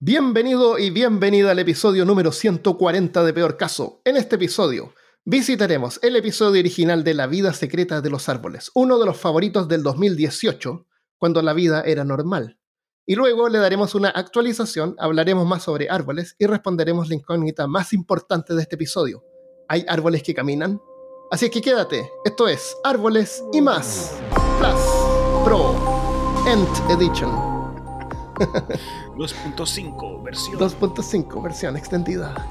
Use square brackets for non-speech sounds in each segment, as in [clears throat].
Bienvenido y bienvenida al episodio número 140 de Peor Caso. En este episodio visitaremos el episodio original de La vida secreta de los árboles, uno de los favoritos del 2018, cuando la vida era normal. Y luego le daremos una actualización, hablaremos más sobre árboles y responderemos la incógnita más importante de este episodio. ¿Hay árboles que caminan? Así que quédate, esto es Árboles y más. Plus Pro End Edition. [laughs] 2.5 versión. 2.5 versión extendida.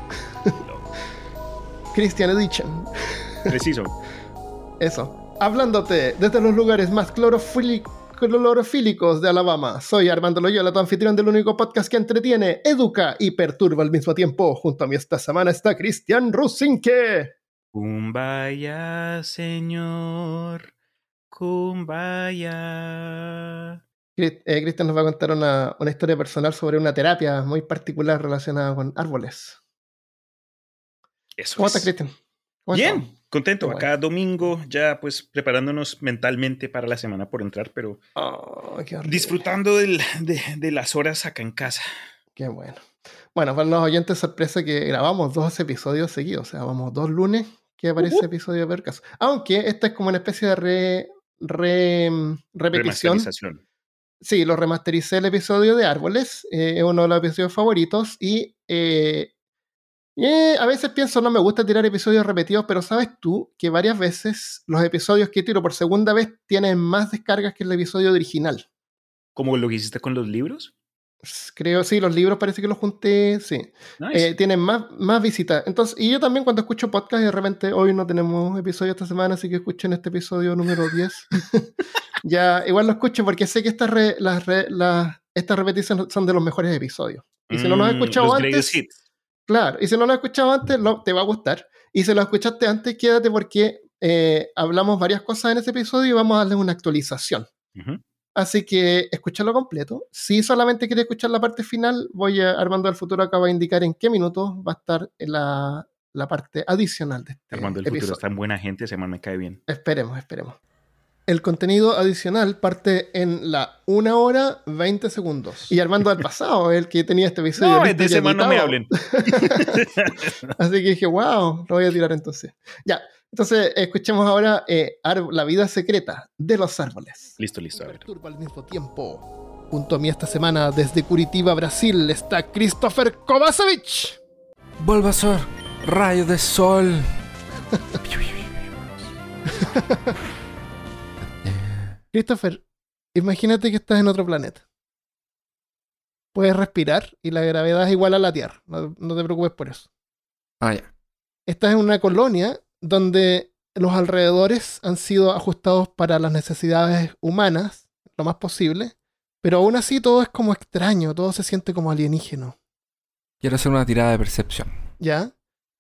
Christian Edition. Preciso. Eso. Hablándote desde los lugares más clorofílicos de Alabama. Soy Armando Loyola, tu anfitrión del único podcast que entretiene, educa y perturba al mismo tiempo. Junto a mí esta semana está Cristian Rusinque. Kumbaya, señor. Kumbaya. Eh, Cristian nos va a contar una, una, historia personal sobre una terapia muy particular relacionada con árboles. Eso ¿Cómo es. estás, Cristian? Bien, contento. Acá domingo, ya pues preparándonos mentalmente para la semana por entrar, pero Oh, disfrutando del- de, de las horas acá en casa. Qué bueno. Bueno, para los oyentes, sorpresa que grabamos dos episodios seguidos. O sea, vamos dos lunes que aparece episodio de Percas. Aunque esta es como una especie de re, re- repetición. Remasterización. Sí, lo remastericé el episodio de Árboles. eh, es uno de los episodios favoritos. Y eh, eh, a veces pienso, no me gusta tirar episodios repetidos, pero sabes tú que varias veces los episodios que tiro por segunda vez tienen más descargas que el episodio original. Como lo que hiciste con los libros. Creo, sí, los libros parece que los junté, sí. Nice. Eh, tienen más, más visitas. Entonces, y yo también cuando escucho podcast de repente hoy no tenemos episodio esta semana, así que escuchen este episodio número 10. [laughs] ya, igual lo escucho porque sé que estas, re- las, re- las- estas repeticiones son de los mejores episodios. Y si no los has Mm, escuchado antes, claro, y si no lo has escuchado antes, lo- te va a gustar. Y si lo escuchaste antes, quédate porque eh, hablamos varias cosas en ese episodio y vamos a darle una actualización. Ujú. Así que escúchalo completo. Si solamente quieres escuchar la parte final, voy a Armando del Futuro acaba de indicar en qué minutos va a estar la, la parte adicional de este Armando el futuro episodio. es tan buena gente, ese man me cae bien. Esperemos, esperemos. El contenido adicional parte en la 1 hora 20 segundos. Y Armando del pasado, el que tenía este episodio. [laughs] No, de ese man no me hablen. [laughs] Así que dije, wow, lo voy a tirar entonces. Ya, entonces escuchemos ahora eh, La vida secreta de los árboles. Listo, listo, a ver. Al mismo tiempo. Junto a mí esta semana, desde Curitiba, Brasil, está Christopher Kovacevic. Bulbasaur, rayo de sol. [laughs] Christopher, imagínate que estás en otro planeta. Puedes respirar y la gravedad es igual a la Tierra. No, no te preocupes por eso. Ah, ya. Estás en una colonia donde los alrededores han sido ajustados para las necesidades humanas, lo más posible, pero aún así todo es como extraño, todo se siente como alienígeno. Quiero hacer una tirada de percepción. ¿ya?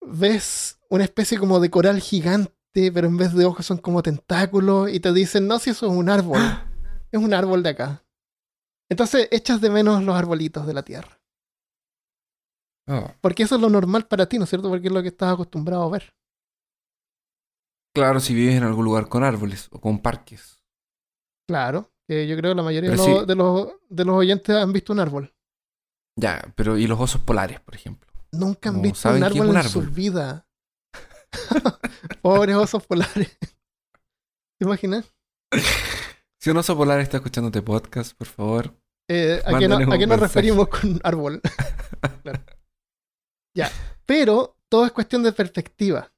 Ves una especie como de coral gigante, pero en vez de ojos son como tentáculos y te dicen, no, si eso es un árbol, es un árbol de acá. Entonces echas de menos los arbolitos de la tierra. Oh, Porque eso es lo normal para ti, ¿no es cierto? Porque es lo que estás acostumbrado a ver. Claro, si vives en algún lugar con árboles o con parques. Claro, que yo creo que la mayoría de los, sí. de, los, de los oyentes han visto un árbol. Ya, pero ¿y los osos polares, por ejemplo? Nunca han visto ¿saben un árbol en su vida. [laughs] Pobres osos polares. ¿Te imaginas? [laughs] Si un oso polar está escuchando este podcast, por favor. Eh, ¿a, qué no- a qué nos referimos con árbol? [laughs] Claro. Ya, pero todo es cuestión de perspectiva.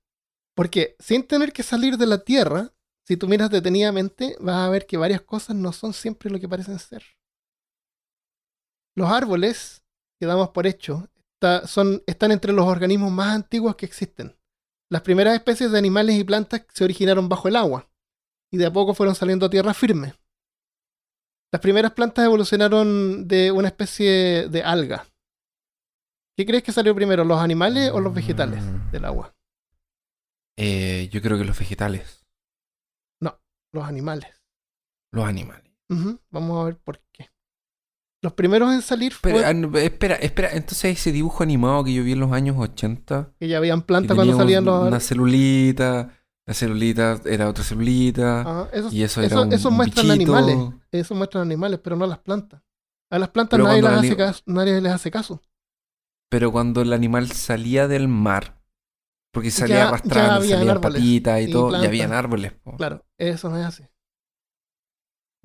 Porque sin tener que salir de la Tierra, si tú miras detenidamente, vas a ver que varias cosas no son siempre lo que parecen ser. Los árboles, que damos por hecho, están entre los organismos más antiguos que existen. Las primeras especies de animales y plantas se originaron bajo el agua y de a poco fueron saliendo a tierra firme. Las primeras plantas evolucionaron de una especie de alga. ¿Qué crees que salió primero, los animales o los vegetales del agua? Eh, yo creo que los vegetales. Los animales. Los animales. Vamos a ver por qué. Los primeros en salir fue ah, no, espera, espera. Entonces ese dibujo animado que yo vi en los años 80. que ya habían plantas cuando salían un- los... Una celulita. La celulita era otra celulita. Ajá, esos, y eso era eso- un, esos un muestran bichito. animales. Eso muestran animales, pero no las plantas. A las plantas nadie, las hace caso, nadie les hace caso. Pero cuando el animal salía del mar, porque salía Ya- arrastrando, salían patitas y, y todo, plantas. ya habían árboles. po. Claro, eso no es así.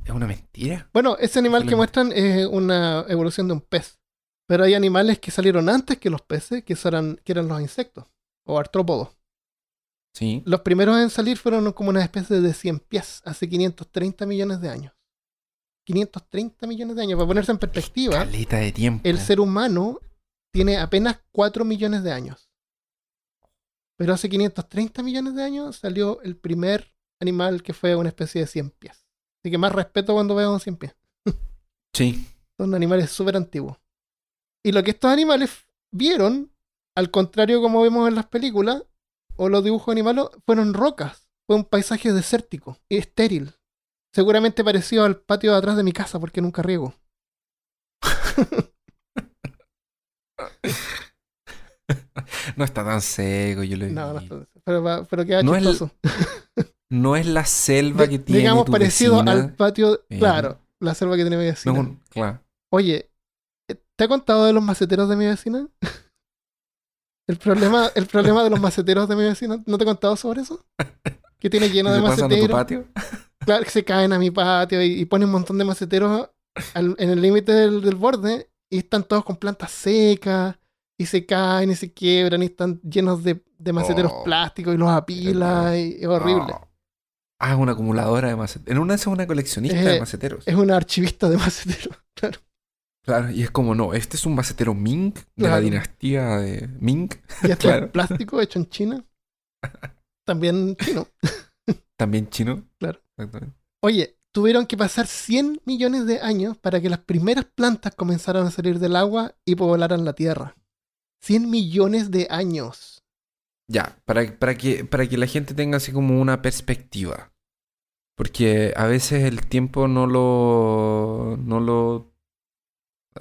Es una mentira. Bueno, ese animal que muestran es una evolución de un pez. Pero hay animales que salieron antes que los peces, que eran, que eran los insectos o artrópodos. Sí. Los primeros en salir fueron como una especie de 100 pies, hace 530 millones de años. 530 millones de años. Para ponerse en perspectiva, de tiempo. el ser humano tiene apenas 4 millones de años. Pero hace 530 millones de años salió el primer animal que fue una especie de 100 pies. Así que más respeto cuando veo un 100 pies. Sí. Son animales súper antiguos. Y lo que estos animales vieron, al contrario como vemos en las películas o los dibujos animados, fueron rocas. Fue un paisaje desértico y estéril. Seguramente parecido al patio de atrás de mi casa porque nunca riego. [laughs] No está tan seco, yo lo he No, no, está- pero, pero queda No es chistoso. [laughs] No es la selva De- que tiene digamos tu parecido vecina. al patio, Eh, claro, la selva que tiene mi vecina. es claro. Oye, ¿te ha contado de los maceteros de mi vecina? [laughs] El problema, el problema de los [laughs] maceteros de mi vecina, ¿no te he contado sobre eso? Que tiene lleno ¿Qué de tu maceteros. patio? Claro, que se caen a mi patio y, y ponen un montón de maceteros al- en el límite del, del borde y están todos con plantas secas y se caen y se quiebran y están llenos de, de maceteros Oh, plásticos y los apila y es horrible. Oh. Ah, es una acumuladora de maceteros. En una es una coleccionista de Eh, maceteros. Es una archivista de [laughs] maceteros. Claro. Claro, y es como, no, este es un macetero Ming de la dinastía de Ming. Y esto [laughs] Claro. es plástico hecho en China. [laughs] También chino. También chino. Claro. Exactamente. Oye, tuvieron que pasar 100 millones de años para que las primeras plantas comenzaran a salir del agua y poblaran la tierra. 100 millones de años. Ya, para, para, que, para que la gente tenga así como una perspectiva. Porque a veces el tiempo no lo. No lo.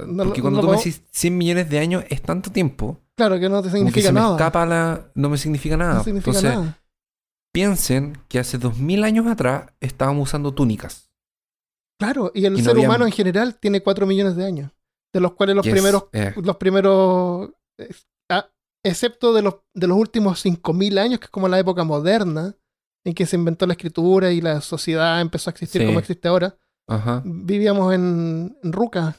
No porque cuando no tú me decís 100 millones de años es tanto tiempo. Claro que no te Como que significa se me nada. escapa la. No me significa nada. no significa Entonces, nada. piensen que hace 2000 años atrás estábamos usando túnicas. Claro, y el y ser había- humano en general tiene 4 millones de años. De los cuales los primeros, eh, los primeros, excepto de los, de los últimos 5.000 años, que es como la época moderna, en que se inventó la escritura y la sociedad empezó a existir Sí. como existe ahora, ajá. vivíamos en, en Ruca.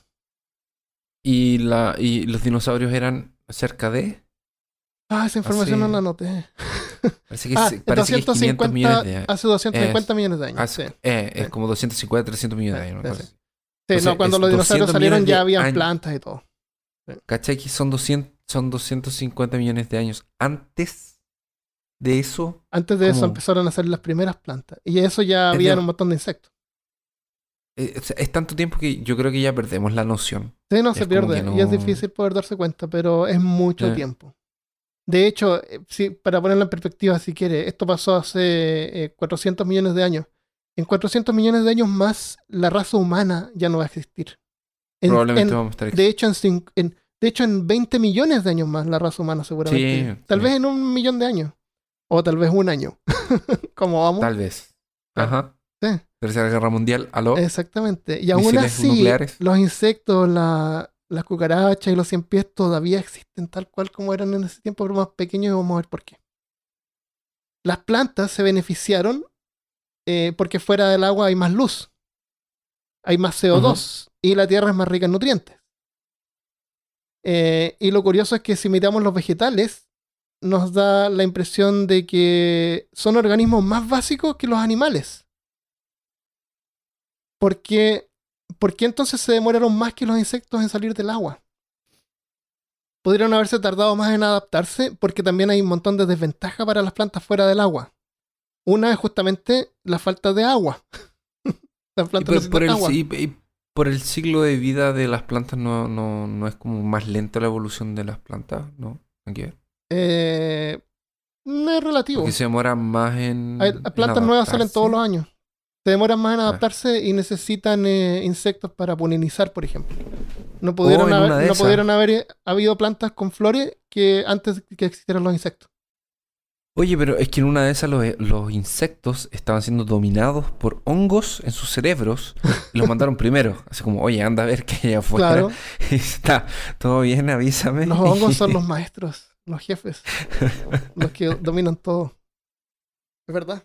Y, la, y los dinosaurios eran cerca de. Ah, esa información Hace- no la noté. [laughs] Parece que, Ah, sí- parece que es 500 millones de años. hace 250 Es- millones de años. Hace- sí. eh, es como 250, 300 millones de años. sí, sí. Entonces, no, cuando los dinosaurios 200 salieron ya habían años. plantas y todo. ¿Cachai? Que son, 200, son 250 millones de años. Antes de eso, Antes de eso empezaron a salir las primeras plantas. Y eso ya había un montón de insectos. eh, es tanto tiempo que yo creo que ya perdemos la noción. Sí, no Es se pierde. Y es difícil poder darse cuenta, pero es mucho Eh. tiempo. De hecho, eh, sí, para ponerlo en perspectiva, si quiere, esto pasó hace eh, 400 millones de años. En 400 millones de años más, la raza humana ya no va a existir. En- Probablemente en- vamos a estar de, hecho, en, en- de hecho, en 20 millones de años más, la raza humana seguramente. Sí, tal sí. vez en un millón de años. O tal vez un año. [laughs] ¿Cómo vamos? Tal vez. Claro. Ajá. Sí. Tercera Guerra Mundial. ¿Aló? Exactamente. Y aún así, nucleares. los insectos, la- las cucarachas y los cien pies todavía existen tal cual como eran en ese tiempo, pero más pequeños y vamos a ver por qué. Las plantas se beneficiaron eh, porque fuera del agua hay más luz, hay más CO2 y la tierra es más rica en nutrientes. Eh, y lo curioso es que si miramos los vegetales, nos da la impresión de que son organismos más básicos que los animales. Porque, ¿Por qué entonces se demoraron más que los insectos en salir del agua? Podrían haberse tardado más en adaptarse porque también hay un montón de desventajas para las plantas fuera del agua. Una es justamente la falta de agua. [laughs] las Y plantas por, por el, agua. y- y por el ciclo de vida de las plantas no, no, no es como más lenta la evolución de las plantas, ¿no? Ver. Eh, no es relativo. Porque se demora más en. Hay- en plantas nuevas salen todos los años. Se demoran más en Ah. adaptarse y necesitan eh, insectos para polinizar, por ejemplo. No pudieron, en haber, no pudieron haber eh, habido plantas con flores que antes que existieran los insectos. Oye, pero es que en una de esas los, los insectos estaban siendo dominados por hongos en sus cerebros y los mandaron primero. Así como, oye, anda a ver qué hay afuera. Claro. [laughs] Y está todo bien, avísame. Los hongos son [laughs] los maestros, los jefes, los que dominan todo. Es verdad.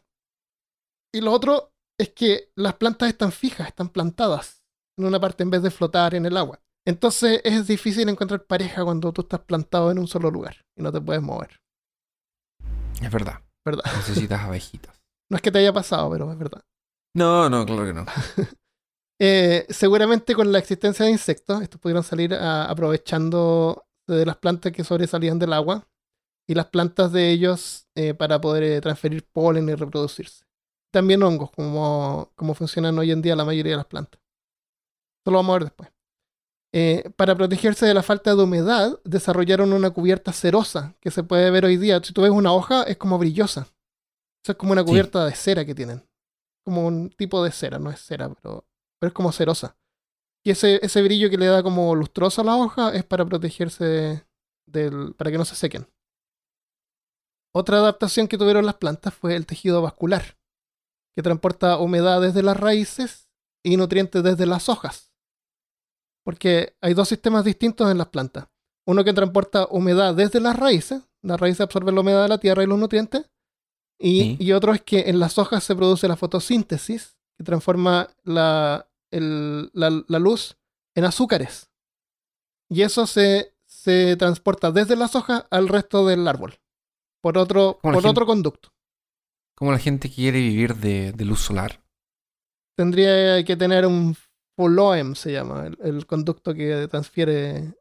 Y lo otro es que las plantas están fijas, están plantadas en una parte en vez de flotar en el agua. Entonces es difícil encontrar pareja cuando tú estás plantado en un solo lugar y no te puedes mover. Es verdad. ¿Verdad? [laughs] Necesitas abejitas. No es que te haya pasado, pero es verdad. No, no, claro que no. [laughs] Eh, seguramente con la existencia de insectos, estos pudieron salir a- aprovechando de las plantas que sobresalían del agua y las plantas de ellos eh, para poder eh, transferir polen y reproducirse. También hongos, como, como funcionan hoy en día la mayoría de las plantas. Eso lo vamos a ver después. Eh, para protegerse de la falta de humedad, desarrollaron una cubierta cerosa que se puede ver hoy día. Si tú ves una hoja, es como brillosa. Eso es como una Sí. cubierta de cera que tienen. Como un tipo de cera, no es cera, pero, pero es como cerosa. Y ese, ese brillo que le da como lustroso a la hoja es para protegerse de- del, para que no se sequen. Otra adaptación que tuvieron las plantas fue el tejido vascular, que transporta humedad desde las raíces y nutrientes desde las hojas. Porque hay dos sistemas distintos en las plantas. Uno que transporta humedad desde las raíces, las raíces absorben la humedad de la tierra y los nutrientes, y, Sí. y otro es que en las hojas se produce la fotosíntesis, que transforma la, el- la- la luz en azúcares. Y eso se, se transporta desde las hojas al resto del árbol, por otro, por gente- otro conducto. Como la gente quiere vivir de, de luz solar. Tendría que tener un phloem, se llama, el, el conducto que transfiere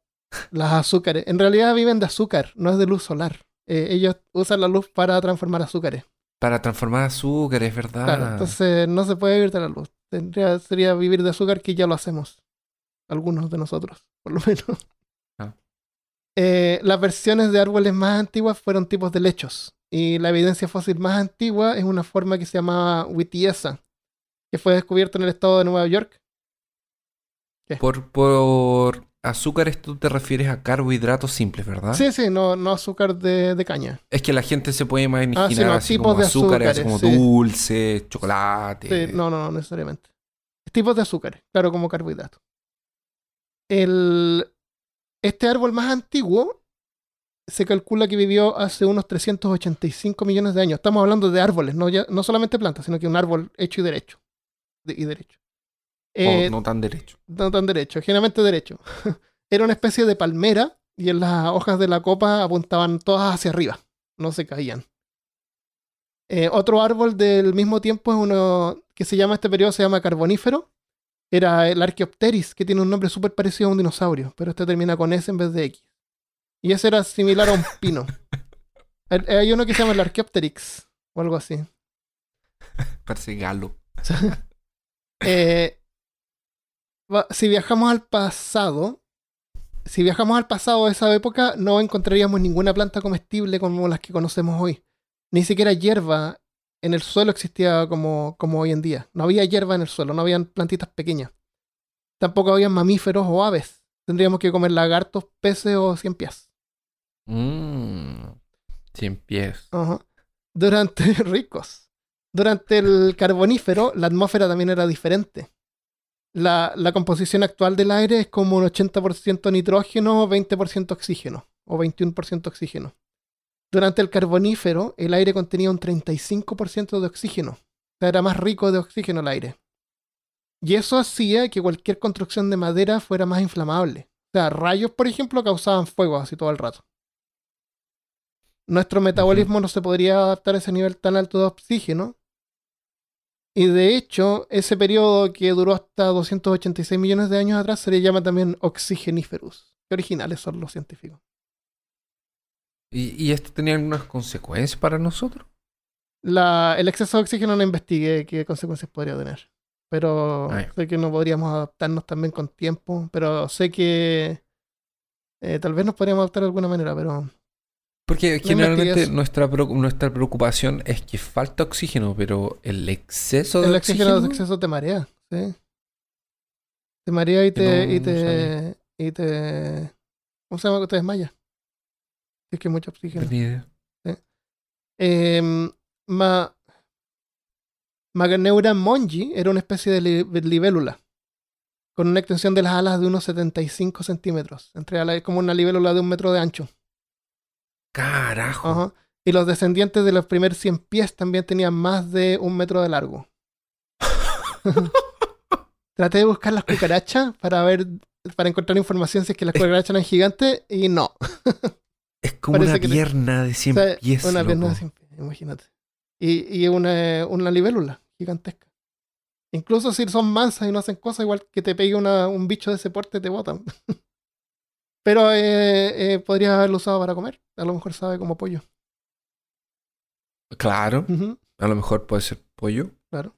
las azúcares. En realidad viven de azúcar, no es de luz solar. Eh, ellos usan la luz para transformar azúcares. Para transformar azúcar, es verdad. Claro, entonces no se puede vivir de la luz. Tendría, sería vivir de azúcar que ya lo hacemos. Algunos de nosotros, por lo menos. Ah. Eh, las versiones de árboles más antiguas fueron tipos de lechos. Y la evidencia fósil más antigua es una forma que se llamaba Wittiesa, que fue descubierta en el estado de Nueva York. Por, por azúcares tú te refieres a carbohidratos simples, ¿verdad? Sí, sí, no, no azúcar de, de caña. Es que la gente se puede imaginar Ah, sí, no, así tipos como de azúcares, como sí. dulce, chocolate. Sí, no, no, no necesariamente. Tipos de azúcares, claro, como carbohidratos. El, este árbol más antiguo se calcula que vivió hace unos 385 millones de años. Estamos hablando de árboles, no, ya, no solamente plantas, sino que un árbol hecho y derecho. De- y derecho. O Eh, no tan derecho. no tan derecho, generalmente derecho. [laughs] Era una especie de palmera y en las hojas de la copa apuntaban todas hacia arriba, no se caían. Eh, otro árbol del mismo tiempo es uno que se llama, este periodo se llama carbonífero. Era el Archaeopteris, que tiene un nombre súper parecido a un dinosaurio, pero este termina con S en vez de X. Y ese era similar a un pino. [laughs] Hay uno que se llama el Archaeopteryx, o algo así. [laughs] Parece galo. Eh, si viajamos al pasado, si viajamos al pasado de esa época, no encontraríamos ninguna planta comestible como las que conocemos hoy. Ni siquiera hierba en el suelo existía como, como hoy en día. No había hierba en el suelo, no habían plantitas pequeñas. Tampoco había mamíferos o aves. Tendríamos que comer lagartos, peces o cien pies. Mmm. Cien pies. Ajá. Durante [laughs] ricos. Durante el carbonífero, la atmósfera también era diferente. La, la composición actual del aire es como un 80% nitrógeno, 20% oxígeno, o 21% oxígeno. Durante el carbonífero, el aire contenía un 35% de oxígeno. O sea, era más rico de oxígeno el aire. Y eso hacía que cualquier construcción de madera fuera más inflamable. O sea, rayos, por ejemplo, causaban fuego así todo el rato. Nuestro metabolismo no se podría adaptar a ese nivel tan alto de oxígeno. Y de hecho, ese periodo que duró hasta 286 millones de años atrás se le llama también oxigeniferous. Qué originales son los científicos. ¿Y, y esto tenía algunas consecuencias para nosotros? La, el exceso de oxígeno no investigué qué consecuencias podría tener. Pero Ah, sé que no podríamos adaptarnos también con tiempo. Pero sé que eh, tal vez nos podríamos adaptar de alguna manera, pero Porque generalmente nuestra, nuestra preocupación es que falta oxígeno, pero el exceso de el oxígeno de exceso te marea, ¿sí? Te marea y te, no y te, y te, ¿cómo se llama? Te desmaya. Es que mucho No oxígeno. tenía idea. Em, ma, Maganeura mongi era una especie de li- libélula con una extensión de las alas de unos 75 centímetros, entre alas, como una libélula de un metro de ancho. Carajo. Ajá. Y los descendientes de los primeros 100 pies también tenían más de un metro de largo. [laughs] Traté de buscar las cucarachas para ver, para encontrar información si es que las cucarachas eran gigantes y no. [laughs] Es como Parece una te- pierna de 100 O sea, pies. una pierna de loco. 100 pies, imagínate. Y, y una, una libélula gigantesca. Incluso si son mansas y no hacen cosas, igual que te pegue una- un bicho de ese porte, te botan. [laughs] Pero eh, eh, podrías haberlo usado para comer. A lo mejor sabe como pollo. Claro. A lo mejor puede ser pollo. Claro.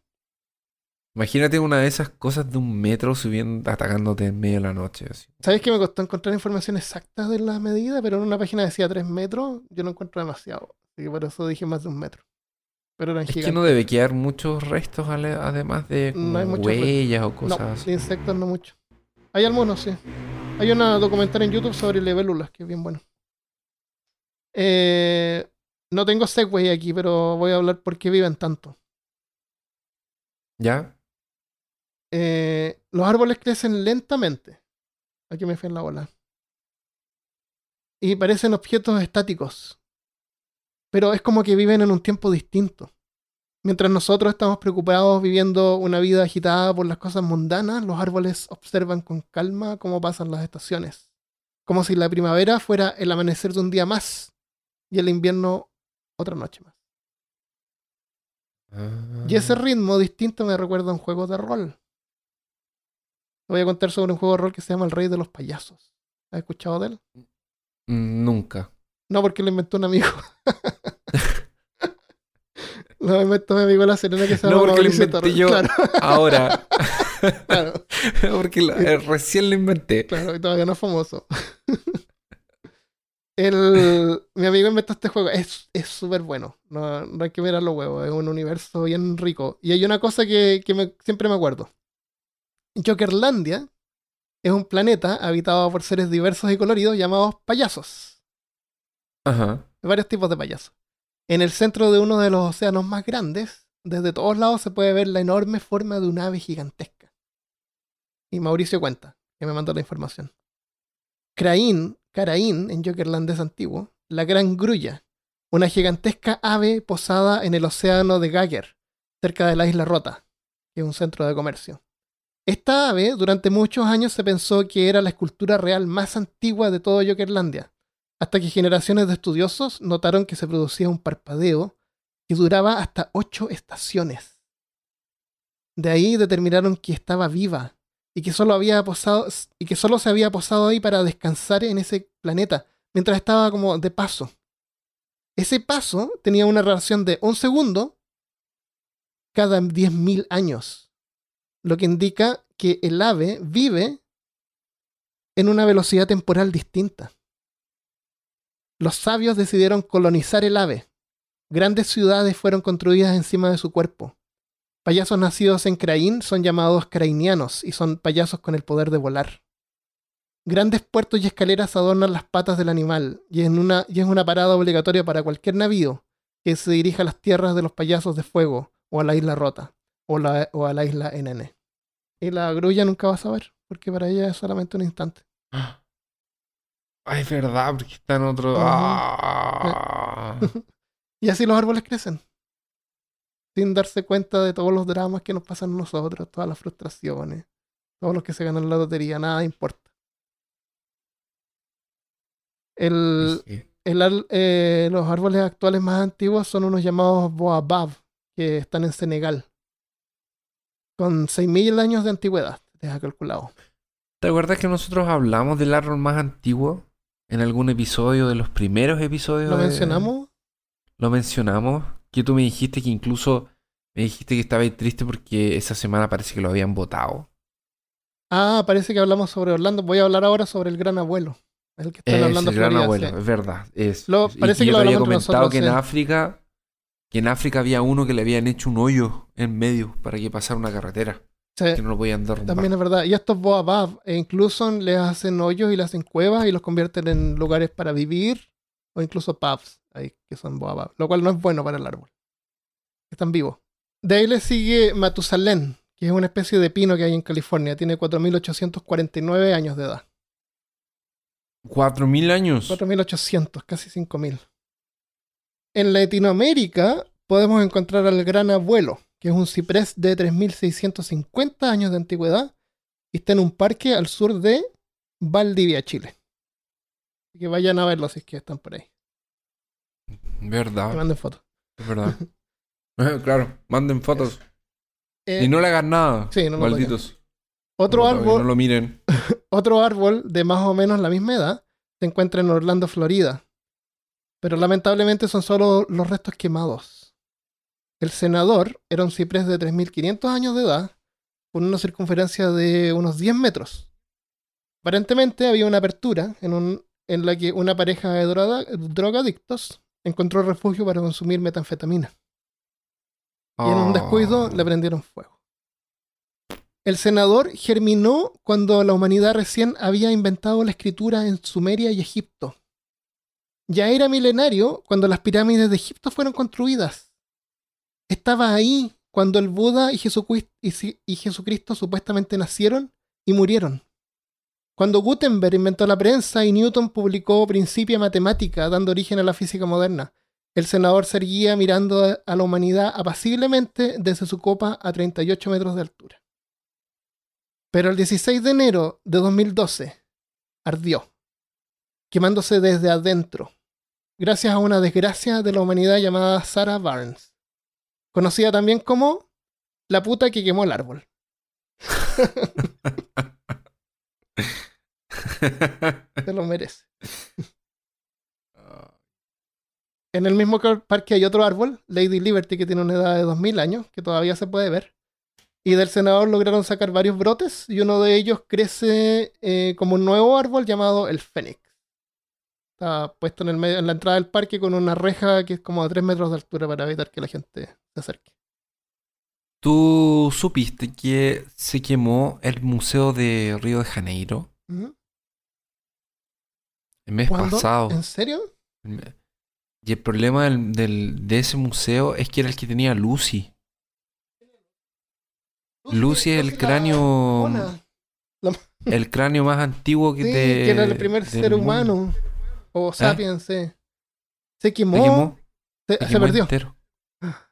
Imagínate una de esas cosas de un metro subiendo, atacándote en medio de la noche. Así. ¿Sabes que me costó encontrar información exacta de la medida? Pero en una página decía 3 metros. Yo no encuentro demasiado. Así que por eso dije más de un metro. Pero eran Es que gigantes. no debe quedar muchos restos además de No hay restos. huellas o No, cosas de así. insectos no mucho. Hay algunos, sí. Hay una documental en YouTube sobre libélulas, que es bien bueno. Eh, no tengo Segway aquí, pero voy a hablar por qué viven tanto. ¿Ya? Eh, los árboles crecen lentamente. Aquí me fui en la bola. Y parecen objetos estáticos. Pero es como que viven en un tiempo distinto. Mientras nosotros estamos preocupados viviendo una vida agitada por las cosas mundanas, los árboles observan con calma cómo pasan las estaciones. Como si la primavera fuera el amanecer de un día más y el invierno otra noche más. Y ese ritmo distinto me recuerda a un juego de rol. Te voy a contar sobre un juego de rol que se llama El Rey de los Payasos. ¿Has escuchado de él? Nunca. No, porque lo inventó un amigo. [laughs] lo inventó mi amigo de La Serena que se No, porque lo inventé yo. Claro, Ahora. [laughs] claro, [laughs] porque lo- eh, recién lo inventé. claro, y todavía no es famoso. [laughs] El, mi amigo inventó este juego. Es es súper bueno. No, no hay que mirar los huevos. Es un universo bien rico. Y hay una cosa que, que me- siempre me acuerdo. Jokerlandia es un planeta habitado por seres diversos y coloridos llamados payasos. Ajá. varios tipos de payasos. En el centro de uno de los océanos más grandes, desde todos lados se puede ver la enorme forma de un ave gigantesca. Y Mauricio cuenta, que me mandó la información. Craín, Caraín, en Jokerland es antiguo, la gran grulla, una gigantesca ave posada en el océano de Gager, cerca de la isla Rota, que es un centro de comercio. Esta ave durante muchos años se pensó que era la escultura real más antigua de todo Jokerlandia, hasta que generaciones de estudiosos notaron que se producía un parpadeo que duraba hasta ocho estaciones. De ahí determinaron que estaba viva y que solo había posado y que solo se había posado ahí para descansar en ese planeta mientras estaba como de paso. Ese paso tenía una relación de un segundo cada 10.000 años, lo que indica que el ave vive en una velocidad temporal distinta los sabios decidieron colonizar el ave. Grandes ciudades fueron construidas encima de su cuerpo. Payasos nacidos en Craín son llamados crainianos y son payasos con el poder de volar. Grandes puertos y escaleras adornan las patas del animal y, en una, es una parada obligatoria para cualquier navío que se dirija a las tierras de los payasos de fuego o a la isla rota o, a la isla NN. Y la grulla nunca va a saber porque para ella es solamente un instante. [gasps] Ay, es verdad, porque está en otro. Ujú. Ah. [laughs] Y así los árboles crecen. Sin darse cuenta de todos los dramas que nos pasan a nosotros, todas las frustraciones, todos los que se ganan la lotería, nada importa. El, Sí. el eh, los árboles actuales más antiguos son unos llamados Boabab, que están en Senegal. Con 6.000 años de antigüedad, deja calculado. ¿Te acuerdas que nosotros hablamos del árbol más antiguo en algún episodio de los primeros episodios? ¿Lo de- mencionamos? Lo mencionamos. Que tú me dijiste que incluso me dijiste que estabas triste porque esa semana parece que lo habían votado. Ah, parece que hablamos sobre Orlando. Voy a hablar ahora sobre el gran abuelo. El que están Es hablando el gran Florida, abuelo, sí. es verdad. Es, Lo- es- y parece que yo lo había comentado nosotros, que en sí. África, que en África había uno que le habían hecho un hoyo en medio para que pasara una carretera, Sí. que no lo podían derrumbar. También es verdad. Y estos Boabab, e incluso les hacen hoyos y les hacen cuevas y los convierten en lugares para vivir o incluso puffs, ahí, que son baobab, lo cual no es bueno para el árbol. Están vivos. De ahí le sigue Matusalén, que es una especie de pino que hay en California. Tiene 4.849 años de edad. ¿4.000 años? 4.800, casi 5.000. En Latinoamérica podemos encontrar al gran abuelo, que es un ciprés de 3.650 años de antigüedad y está en un parque al sur de Valdivia, Chile. Así que vayan a verlo si es que están por ahí. Que ¿Verdad? manden fotos. Es verdad. [laughs] Eh, claro, manden fotos. Eh, y no le hagan nada. sí, no malditos. otro que árbol, No lo miren. [laughs] otro árbol de más o menos la misma edad se encuentra en Orlando, Florida. Pero lamentablemente son solo los restos quemados. El senador era un ciprés de 3.500 años de edad, con una circunferencia de unos 10 metros. Aparentemente había una apertura en, un- en la que una pareja de droga- drogadictos encontró refugio para consumir metanfetamina. Y en un descuido Ah. le prendieron fuego. El senador germinó cuando la humanidad recién había inventado la escritura en Sumeria y Egipto. Ya era milenario cuando las pirámides de Egipto fueron construidas. Estaba ahí cuando el Buda y Jesucristo, y Jesucristo supuestamente nacieron y murieron. Cuando Gutenberg inventó la prensa y Newton publicó Principia Matemática dando origen a la física moderna, el senador seguía mirando a la humanidad apaciblemente desde su copa a 38 metros de altura. Pero el 16 de enero de 2012 ardió, quemándose desde adentro, gracias a una desgracia de la humanidad llamada Sarah Barnes, conocida también como la puta que quemó el árbol. [laughs] Se lo merece. En el mismo parque hay otro árbol, Lady Liberty, que tiene una edad de 2000 años, que todavía se puede ver. Y del senador lograron sacar varios brotes y uno de ellos crece eh, como un nuevo árbol llamado el Fénix. Está puesto en, el medio- en la entrada del parque con una reja que es como de 3 metros de altura para evitar que la gente se acerque. ¿Tú supiste que se quemó el museo de Río de Janeiro el mes ¿Cuándo? pasado? ¿En serio? Y el problema del, del- de ese museo es que era el que tenía Lucy. Lucy es el cráneo. El cráneo más antiguo que, Sí, de- que era el primer ser mundo. humano. O sapiens, sí. Se quemó. Se quemó. se, Se se quemó perdió. entero.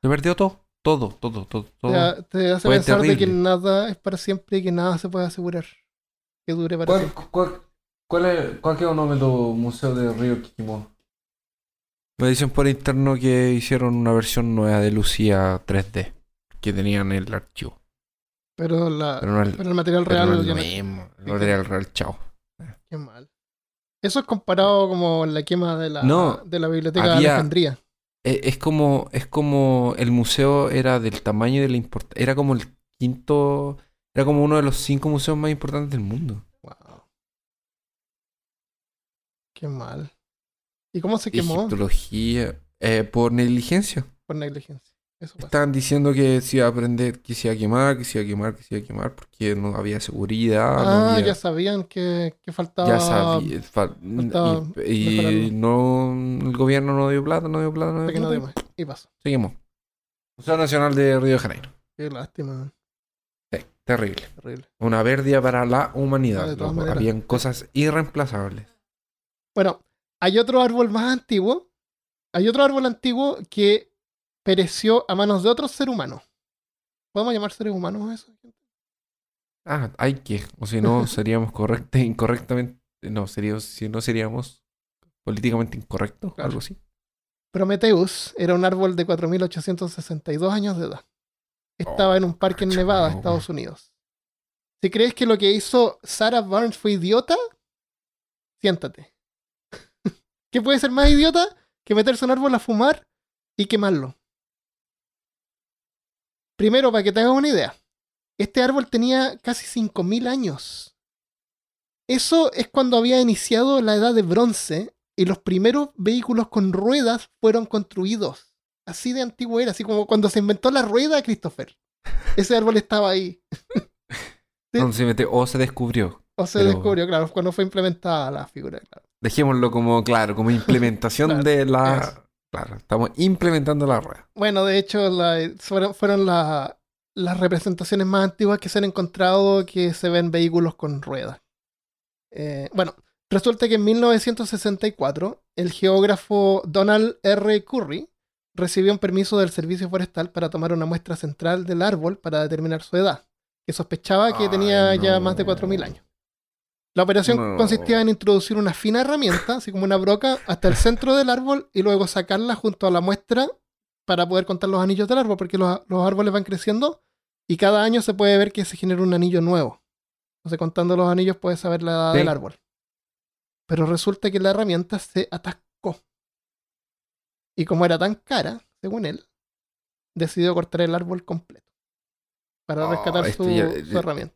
Se perdió todo. Todo, todo, todo, todo. Te, te hace Fue pensar de que nada es para siempre y que nada se puede asegurar que dure para ¿Cuál, siempre. cuál, cuál es, cuál quedó el nombre de tu museo de Río que quemó? Me dicen por interno que hicieron una versión nueva de Lucía 3D. Que tenían el archivo. Pero, la, Pero no el, pero el material pero real no ya no- mismo. El material real, chao. Qué mal. Eso es comparado como la quema de la, No, de la biblioteca de Alejandría. Eh, Es como, es como el museo era del tamaño y de la importancia. Era como el quinto. Era como uno de los cinco museos más importantes del mundo. Wow. Qué mal. ¿Y cómo se quemó? Egiptología. eh, por negligencia. Por negligencia. Eso pasa. Estaban diciendo que se iba a aprender, que se iba a quemar, que se iba a quemar, que se iba a quemar, porque no había seguridad, no Ah, había- ya sabían que, que faltaba. ya sabía, fa- faltaba y, no, el gobierno no dio plata, no dio plata, no dio que no plata. dio más. Y pasó. Se quemó. Museo Nacional de Río de Janeiro. Qué lástima. Sí, terrible. Terrible. Una pérdida para la humanidad. Maneras. Habían cosas irreemplazables. Bueno, hay otro árbol más antiguo. Hay otro árbol antiguo que pereció a manos de otro ser humano. ¿Podemos llamar seres humanos a eso? Ah, hay que, o si no [laughs] seríamos correcta, incorrectamente, no, sería, si no seríamos políticamente incorrectos, Claro. algo así. Prometheus era un árbol de 4.862 años de edad. Estaba en un parque en Nevada, no, Estados Unidos. Si crees que lo que hizo Sarah Barnes fue idiota, siéntate. [laughs] ¿Qué puede ser más idiota que meterse en un árbol a fumar y quemarlo? Primero, para que te hagas una idea, este árbol tenía casi 5.000 años. Eso es cuando había iniciado la edad de bronce y los primeros vehículos con ruedas fueron construidos. Así de antiguo era, así como cuando se inventó la rueda, Christopher. Ese árbol estaba ahí. [laughs] Sí. O se descubrió. O se Pero- descubrió, claro, cuando fue implementada la figura, claro. Dejémoslo como, claro, como implementación [laughs] Claro, de la... Claro, estamos implementando la rueda. Bueno, de hecho, la- fueron, fueron la- las representaciones más antiguas que se han encontrado que se ven vehículos con ruedas. Eh, bueno, resulta que en 1964 el geógrafo Donald R. Curry recibió un permiso del Servicio Forestal para tomar una muestra central del árbol para determinar su edad, que sospechaba que Ay, tenía ya más de 4.000 años. La operación No. consistía en introducir una fina herramienta, así como una broca, hasta el centro del árbol y luego sacarla junto a la muestra para poder contar los anillos del árbol, porque los, los árboles van creciendo y cada año se puede ver que se genera un anillo nuevo. Entonces, contando los anillos, puedes saber la edad Sí. del árbol. Pero resulta que la herramienta se atascó. Y como era tan cara, según él, decidió cortar el árbol completo para Oh, rescatar su, ya- su herramienta.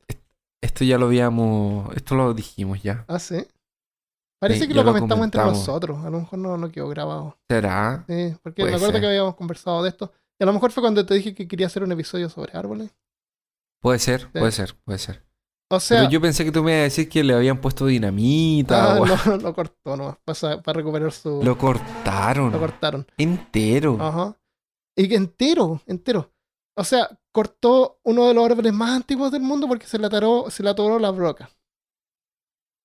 Esto ya lo habíamos... Esto lo dijimos ya. Ah, sí. Parece Sí, que lo lo comentamos entre nosotros. A lo mejor no, no quedó grabado. ¿Será? Sí, porque Puede me acuerdo ser. que habíamos conversado de esto. Y a lo mejor fue cuando te dije que quería hacer un episodio sobre árboles. Puede ser, puede ser, puede ser. O sea, Pero yo pensé que tú me ibas a decir que le habían puesto dinamita ah, o- no, lo cortó nomás para, para recuperar su. Lo cortaron. lo cortaron. Entero. Ajá. Y que entero, entero. O sea, cortó uno de los árboles más antiguos del mundo porque se le atoró, se le atoró la broca.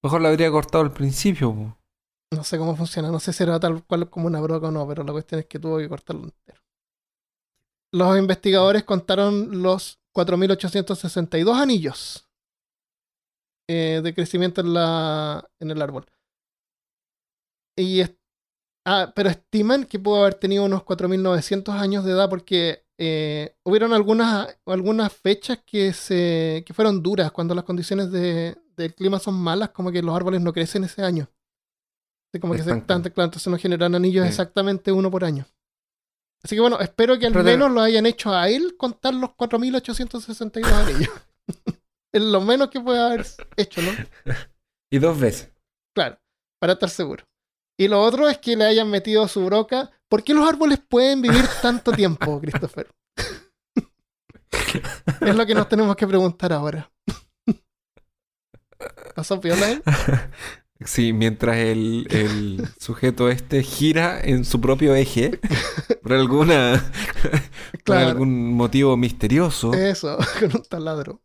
Mejor lo habría cortado al principio. po. No sé cómo funciona, no sé si era tal cual como una broca o no, pero la cuestión es que tuvo que cortarlo entero. Los investigadores contaron los 4.862 anillos eh, de crecimiento en, la, en el árbol. Y ah, pero estiman que pudo haber tenido unos 4.900 años de edad porque eh, hubieron algunas, algunas fechas que, se, que fueron duras cuando las condiciones de, del clima son malas, como que los árboles no crecen ese año. Así como que se están, claro, entonces no generan anillos Sí. exactamente uno por año. Así que bueno, espero que al Pero menos lo hayan hecho a él contar los 4.862 anillos. [laughs] es lo menos que puede haber hecho, ¿no? [laughs] Y dos veces. Claro, para estar seguro. Y lo otro es que le hayan metido su broca. ¿Por qué los árboles pueden vivir tanto tiempo, [laughs] Christopher? es lo que nos tenemos que preguntar ahora. ¿Pasó piola eh? Sí, mientras el, el sujeto este gira en su propio eje por alguna por Claro. algún motivo misterioso, Eso, [laughs] con un taladro.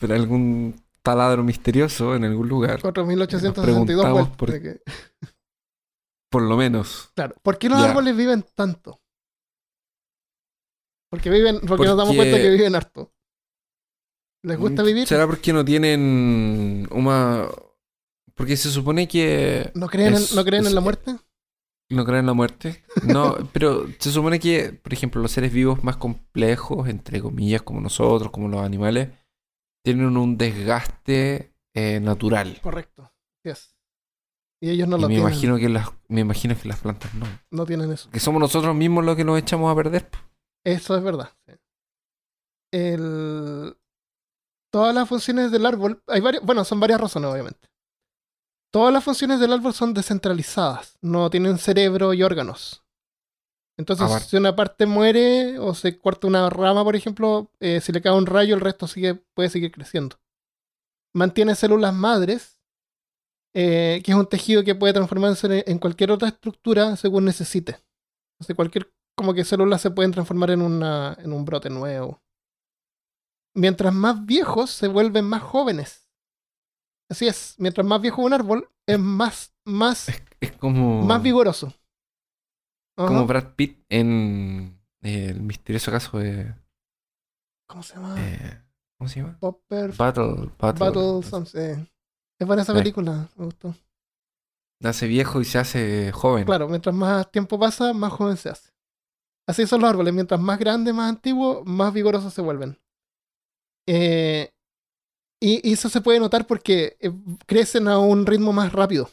por algún taladro misterioso en algún lugar, 4.862 preguntamos vueltas. por- que- por lo menos. Claro. ¿Por qué los árboles viven tanto? Porque viven, porque, nos damos Porque- cuenta que viven harto. ¿Les gusta vivir? ¿Será porque no tienen una... Porque se supone que ¿No creen, es- en, ¿no creen es- en la muerte? no creen en la muerte. No, [laughs] pero se supone que, por ejemplo, los seres vivos más complejos, entre comillas, como nosotros, como los animales, tienen un desgaste eh, natural. Correcto. Yes. Y ellos no y lo me tienen. imagino que las, me imagino que las plantas no. No tienen eso. Que somos nosotros mismos los que nos echamos a perder. Eso es verdad. El... Todas las funciones del árbol, hay varias, bueno, son varias razones, obviamente. Todas las funciones del árbol son descentralizadas, no tienen cerebro y órganos. Entonces, si una parte muere o se corta una rama, por ejemplo, eh, si le cae un rayo, el resto sigue, puede seguir creciendo. Mantiene células madres, eh, que es un tejido que puede transformarse en- cualquier otra estructura según necesite. Entonces, cualquier como que células se pueden transformar en, una, en un brote nuevo. Mientras más viejos, se vuelven más jóvenes. Así es, mientras más viejo un árbol, es más, más, Es como, más vigoroso. Ajá. como Brad Pitt en eh, el misterioso caso de... ¿Cómo se llama? eh, ¿Cómo se llama? Popper Battle. Battle. Battle something. Es buena esa Sí. película, me gustó. Nace viejo y se hace joven. Claro, mientras más tiempo pasa, más joven se hace. Así son los árboles. Mientras más grandes, más antiguos, más vigorosos se vuelven. Eh, y, y eso se puede notar porque eh, crecen a un ritmo más rápido.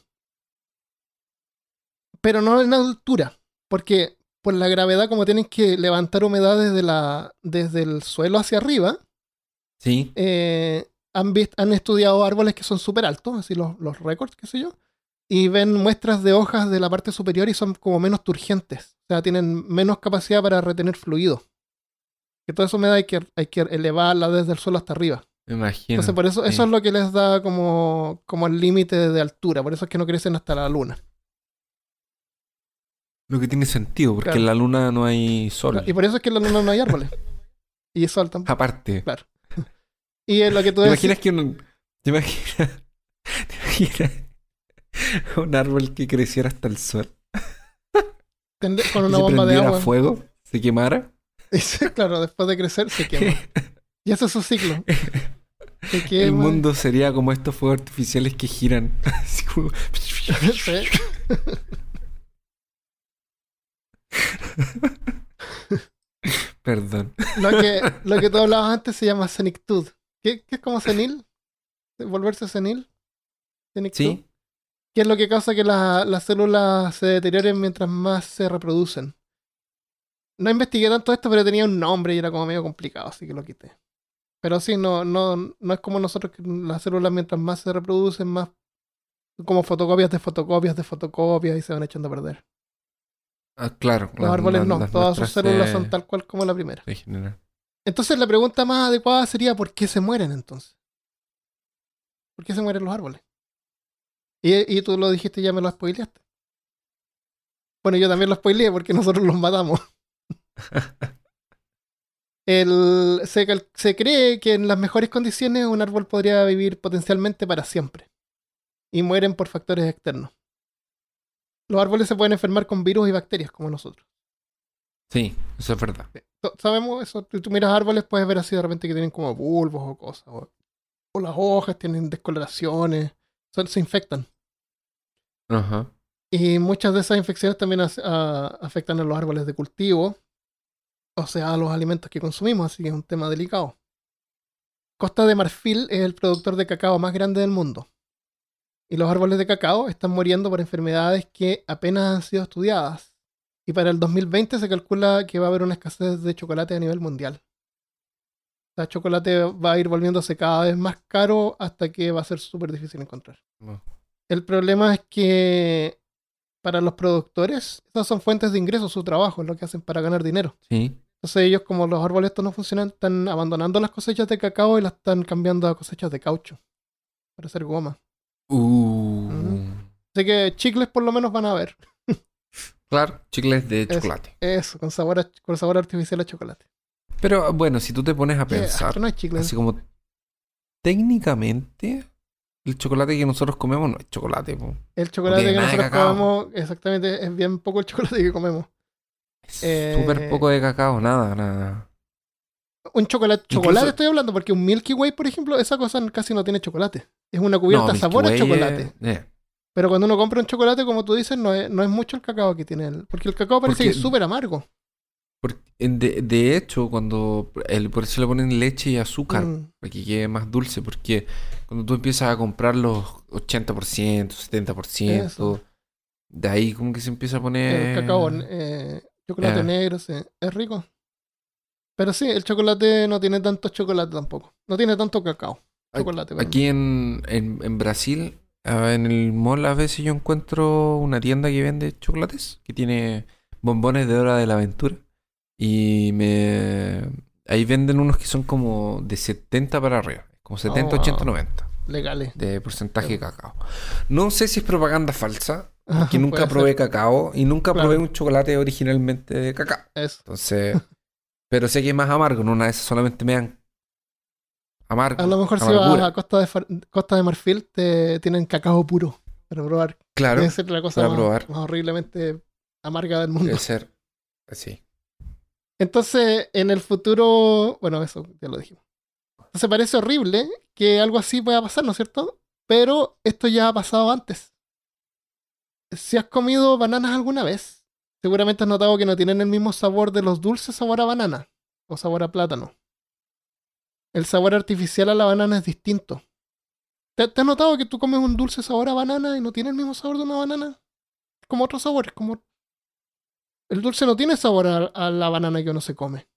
Pero no en altura. Porque por la gravedad, como tienen que levantar humedad desde, la, desde el suelo hacia arriba, Sí. eh, han, vis- han estudiado árboles que son súper altos, así los, los récords, qué sé yo, y ven muestras de hojas de la parte superior y son como menos turgentes, o sea, tienen menos capacidad para retener fluido. Que toda esa humedad hay que, hay que elevarla desde el suelo hasta arriba. Me imagino. Entonces, por eso, sí. eso es lo que les da como, como el límite de altura. Por eso es que no crecen hasta la luna. Lo que tiene sentido, porque Claro. en la luna no hay sol. Y por eso es que en la luna no hay árboles. Y sol tampoco. Aparte. Y es lo que tú ¿Te decís. imaginas que un. ¿Te imaginas? [laughs] ¿Te imaginas un árbol que creciera hasta el sol? con y una se bomba de agua. fuego, se quemara. Y [laughs] sí, claro, después de crecer se quema. [laughs] Y ese es su ciclo. Se el mundo sería como estos fuegos artificiales que giran. Así como- Sí. Perdón. Lo que, lo que tú hablabas antes se llama senectud. ¿Qué, qué es como senil? ¿Volverse senil? ¿Sí? ¿Qué es lo que causa que la- las células se deterioren mientras más se reproducen? No investigué tanto esto, pero tenía un nombre y era como medio complicado, así que lo quité. Pero sí, no, no, no es como nosotros que las células mientras más se reproducen, más como fotocopias de fotocopias de fotocopias y se van echando a perder. Ah, claro. Los árboles no, todas sus células son tal cual como la primera. generan. Entonces la pregunta más adecuada sería ¿por qué se mueren entonces? ¿Por qué se mueren los árboles? Y, y tú lo dijiste, ya me lo spoileaste. Bueno, yo también lo spoileé porque [laughs] nosotros los matamos. [laughs] El, se cree que en las mejores condiciones un árbol podría vivir potencialmente para siempre. Y mueren por factores externos. Los árboles se pueden enfermar con virus y bacterias como nosotros. Sí, eso es verdad. Sabemos eso. Si tú miras árboles, puedes ver así de repente que tienen como bulbos o cosas. O, o las hojas tienen descoloraciones. son- se infectan. Ajá. Y muchas de esas infecciones también as- a- afectan a los árboles de cultivo. O sea, a los alimentos que consumimos. Así que es un tema delicado. Costa de Marfil es el productor de cacao más grande del mundo. Y los árboles de cacao están muriendo por enfermedades que apenas han sido estudiadas. Y para el 2020 se calcula que va a haber una escasez de chocolate a nivel mundial. O sea, chocolate va a ir volviéndose cada vez más caro hasta que va a ser súper difícil encontrar. No. El problema es que para los productores, esas son fuentes de ingresos, su trabajo, es lo que hacen para ganar dinero. Sí. Entonces ellos, como los árboles estos no funcionan, están abandonando las cosechas de cacao y las están cambiando a cosechas de caucho. Para hacer goma. Uh. Así que chicles por lo menos van a ver. Claro, chicles de Eso. chocolate. Eso, con sabor, a- con sabor artificial a chocolate. Pero bueno, si tú te pones a pensar, Esto no así como técnicamente, el chocolate que nosotros comemos no es chocolate. po. El chocolate que nosotros comemos, exactamente, es bien poco el chocolate que comemos. Eh, súper poco de cacao, nada, nada. Un chocolate, Incluso- chocolate estoy hablando, porque un Milky Way, por ejemplo, esa cosa casi no tiene chocolate. Es una cubierta No, a sabor a Way chocolate. es- eh. Pero cuando uno compra un chocolate, como tú dices, no es, no es mucho el cacao que tiene él. Porque el cacao parece Porque- que es súper amargo. De, de hecho, cuando el, por eso le ponen leche y azúcar, Mm, para que quede más dulce, porque cuando tú empiezas a comprar los 80%, 70%, Eso. de ahí como que se empieza a poner... El cacao, eh, chocolate eh. negro, sí, es rico. Pero sí, el chocolate no tiene tanto chocolate tampoco. No tiene tanto cacao. Chocolate. Aquí en, en, en Brasil, en el mall, a veces yo encuentro una tienda que vende chocolates, que tiene bombones de hora de la aventura. Y me... Ahí venden unos que son como de 70 para arriba, como 70, Oh, 80, wow. 90 Legales. de porcentaje de cacao. No sé si es propaganda falsa, Ajá, que nunca probé ser. cacao y nunca Claro. probé un chocolate originalmente de cacao. Eso. Entonces, pero sé que es más amargo, en una de esas solamente me dan amargo. A lo mejor si vas a Costa de, Far- Costa de Marfil, te tienen cacao puro para probar. Claro, Debe ser la cosa para más, probar. más horriblemente amarga del mundo. debe ser así. Entonces, en el futuro, bueno, eso ya lo dijimos. Entonces parece horrible que algo así pueda pasar, ¿no es cierto? Pero esto ya ha pasado antes. Si has comido bananas alguna vez, seguramente has notado que no tienen el mismo sabor de los dulces sabor a banana o sabor a plátano. El sabor artificial a la banana es distinto. ¿Te, te has notado que tú comes un dulce sabor a banana y no tiene el mismo sabor de una banana? Como otro sabor, es como... El dulce no tiene sabor a, a la banana que uno se come.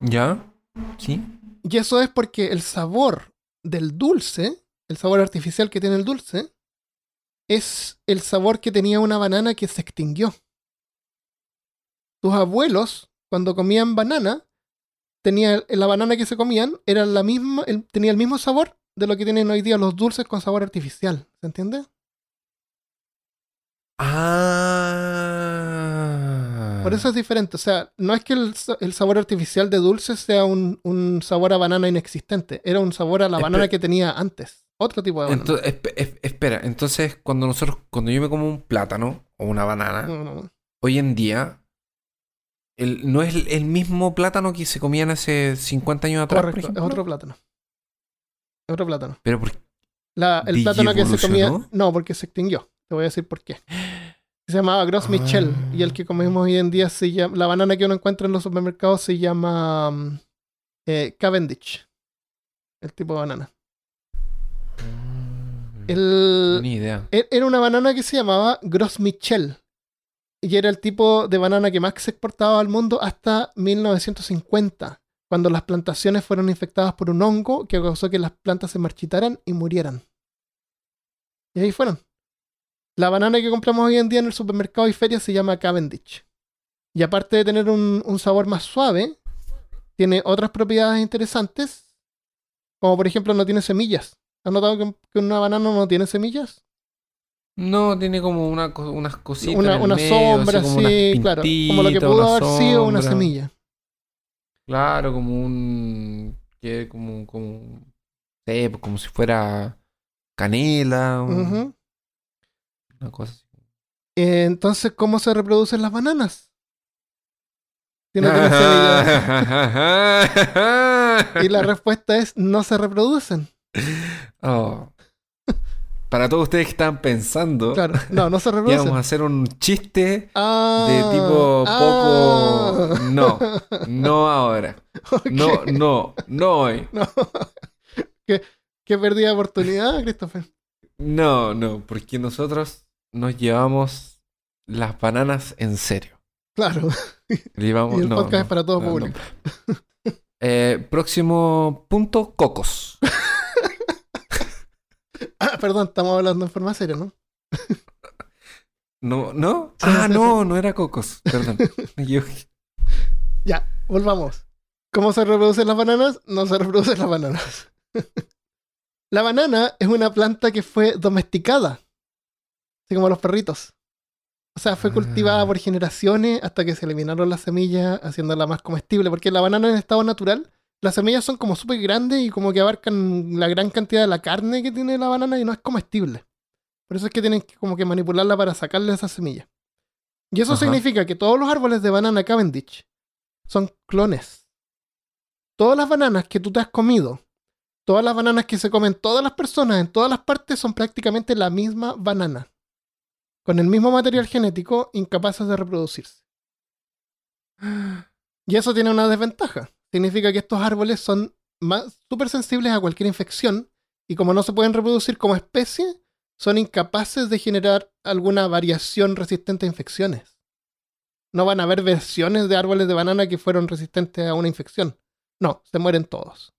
¿Ya? ¿Sí? Y eso es porque el sabor del dulce, el sabor artificial que tiene el dulce, es el sabor que tenía una banana que se extinguió. Tus abuelos, cuando comían banana, tenía la banana que se comían, era la misma, el- tenía el mismo sabor de lo que tienen hoy día los dulces con sabor artificial. ¿Se entiende? Ah. Por eso es diferente. O sea, no es que el, sa- el sabor artificial de dulce sea un, un sabor a banana inexistente. Era un sabor a la banana que tenía antes. Otro tipo de banana. Ento- espe- es- espera, entonces cuando nosotros, cuando yo me como un plátano o una banana, No, no, no. hoy en día, el, no es el, mismo plátano que se comían hace 50 años atrás, Correcto, es otro plátano. Es otro plátano. Pero por La- el plátano que se comía. No, porque se extinguió. Te voy a decir por qué. Se llamaba Gros Michel. Ah. Y el que comemos hoy en día se llama. La banana que uno encuentra en los supermercados se llama. mm, eh, Cavendish. El tipo de banana. El, Ni idea. E- Era una banana que se llamaba Gros Michel. Y era el tipo de banana que más se exportaba al mundo hasta 1950, cuando las plantaciones fueron infectadas por un hongo que causó que las plantas se marchitaran y murieran. Y ahí fueron. La banana que compramos hoy en día en el supermercado y feria se llama Cavendish. Y aparte de tener un, sabor más suave, tiene otras propiedades interesantes, como por ejemplo no tiene semillas. ¿Has notado que una banana no tiene semillas? No, tiene como una, unas cositas. una, en el una medio, sombra, así como sí, claro. Como lo que pudo haber sido una semilla. Claro, como un. que como. como pues, como si fuera canela. un-. Una cosa así. Entonces, ¿cómo se reproducen las bananas? Si no tienen semillas. Y la respuesta es no se reproducen. Oh. Para todos ustedes que estaban pensando, Claro, no, no se [laughs] íbamos a hacer un chiste Ah, de tipo ah. poco. No, no ahora. [laughs] No, no, no hoy. [laughs] No. ¿Qué, qué pérdida de oportunidad, Christopher. No, no, porque nosotros nos llevamos las bananas en serio. Claro. Le llevamos- Y el no, podcast no, es para todo no. público. Eh, próximo punto, cocos. Ah, perdón, estamos hablando en forma seria, ¿no? ¿No? ¿No? Sí, ah, sí, no, no era cocos. Perdón. [laughs] Ya, volvamos. ¿Cómo se reproducen las bananas? No se reproducen las bananas. [laughs] la banana es una planta que fue domesticada, así como los perritos. O sea, fue cultivada Ah. por generaciones hasta que se eliminaron las semillas, haciéndola más comestible. Porque la banana en estado natural, las semillas son como súper grandes y como que abarcan la gran cantidad de la carne que tiene la banana y no es comestible. Por eso es que tienen que como que manipularla para sacarle esas semillas. Y eso Ajá. significa que todos los árboles de banana Cavendish son clones. Todas las bananas que tú te has comido, todas las bananas que se comen todas las personas en todas las partes son prácticamente la misma banana. Con el mismo material genético, incapaces de reproducirse. Y eso tiene una desventaja. Significa que estos árboles son más súper sensibles a cualquier infección y como no se pueden reproducir como especie, son incapaces de generar alguna variación resistente a infecciones. No van a haber versiones de árboles de banana que fueron resistentes a una infección. No, se mueren todos.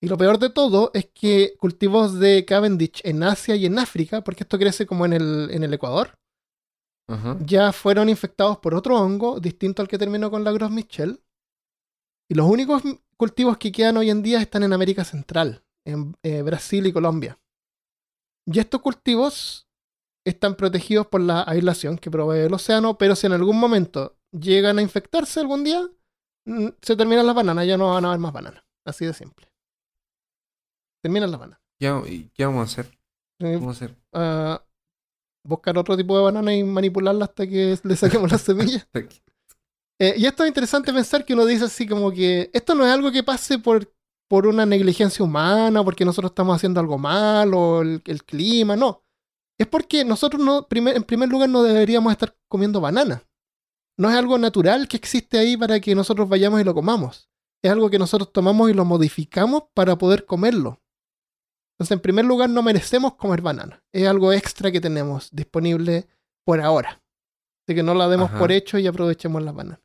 Y lo peor de todo es que cultivos de Cavendish en Asia y en África, porque esto crece como en el, en el Ecuador, ya fueron infectados por otro hongo distinto al que terminó con la Gros Michel. Y los únicos cultivos que quedan hoy en día están en América Central, en eh, Brasil y Colombia. Y estos cultivos están protegidos por la aislación que provee el océano, pero si en algún momento llegan a infectarse algún día, mm, se terminan las bananas, ya no van a haber más bananas. Así de simple. Terminan las bananas. ¿Qué, y qué vamos a hacer? ¿Qué vamos a hacer? a buscar otro tipo de banana y manipularla hasta que le saquemos las [laughs] semillas. Eh, y esto es interesante pensar que uno dice así como que esto no es algo que pase por, por una negligencia humana, porque nosotros estamos haciendo algo mal o el, el clima, no. Es porque nosotros no, primer- en primer lugar no deberíamos estar comiendo banana. No es algo natural que existe ahí para que nosotros vayamos y lo comamos. Es algo que nosotros tomamos y lo modificamos para poder comerlo. Entonces, en primer lugar, no merecemos comer banana. Es algo extra que tenemos disponible por ahora. Así que no la demos Ajá. por hecho y aprovechemos las bananas.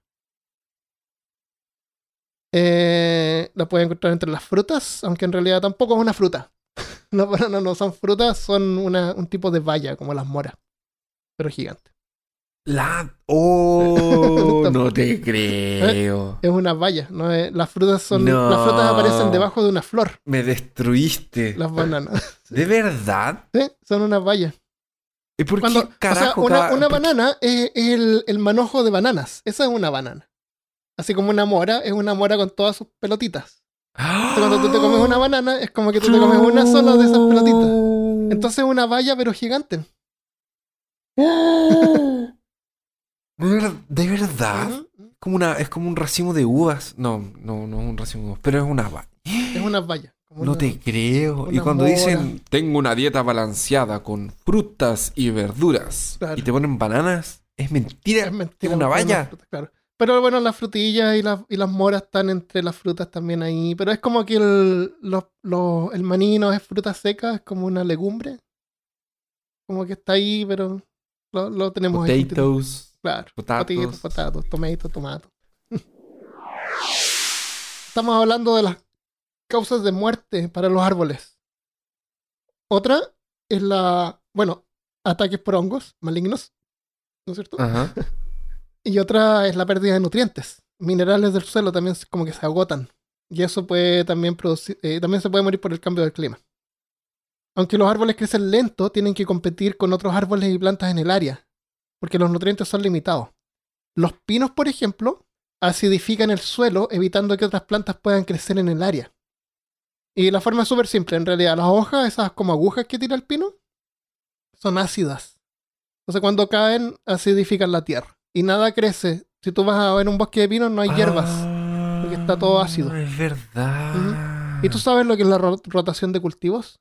Eh, la pueden encontrar entre las frutas, aunque en realidad tampoco es una fruta. [laughs] Las bananas no son frutas, son una- un tipo de valla, como las moras, pero gigante. La... [laughs] ¡Oh! no te creo. Es una valla. ¿no? es- las frutas son. No. Las frutas aparecen debajo de una flor. Me destruiste. Las bananas. [laughs] ¿De verdad? ¿Sí? Son unas vallas. ¿Y por Cuando, qué o sea, carajo? una, cada- una banana es el, el manojo de bananas. Esa es una banana. Así como una mora es una mora con todas sus pelotitas. ¡Ah! Entonces, cuando tú te comes una banana, es como que tú te comes una sola de esas pelotitas. Entonces es una valla, pero gigante. ¿De, [gasps] ver- de verdad? Como una, es como un racimo de uvas. No, no, no es un racimo de uvas, pero es una va- Es una valla. como No una- te creo. Y cuando mora. dicen tengo una dieta balanceada con frutas y verduras Claro. y te ponen bananas, es mentira. Es mentira. una valla. frutas, claro. Pero bueno, las frutillas y las, y las moras están entre las frutas también ahí. Pero es como que el, los- los- el maní no es fruta seca, es como una legumbre. Como que está ahí, pero lo, lo tenemos ahí. Potatoes, Claro. potatoes. Potitos, patatos, tomatoes, tomatos. [laughs] Estamos hablando de las causas de muerte para los árboles. Otra es la, bueno, ataques por hongos malignos, ¿no es cierto? Ajá. [laughs] Y otra es la pérdida de nutrientes. Minerales del suelo también como que se agotan. Y eso puede también producir, eh, también se puede morir por el cambio del clima. Aunque los árboles crecen lento, tienen que competir con otros árboles y plantas en el área, porque los nutrientes son limitados. Los pinos, por ejemplo, acidifican el suelo, evitando que otras plantas puedan crecer en el área. Y la forma es súper simple, en realidad. Las hojas, esas como agujas que tira el pino, son ácidas. Entonces cuando caen, acidifican la tierra. Y nada crece. Si tú vas a ver un bosque de pinos, no hay hierbas. porque está todo ácido. Ah, Es verdad. ¿Y tú sabes lo que es la ro- rotación de cultivos?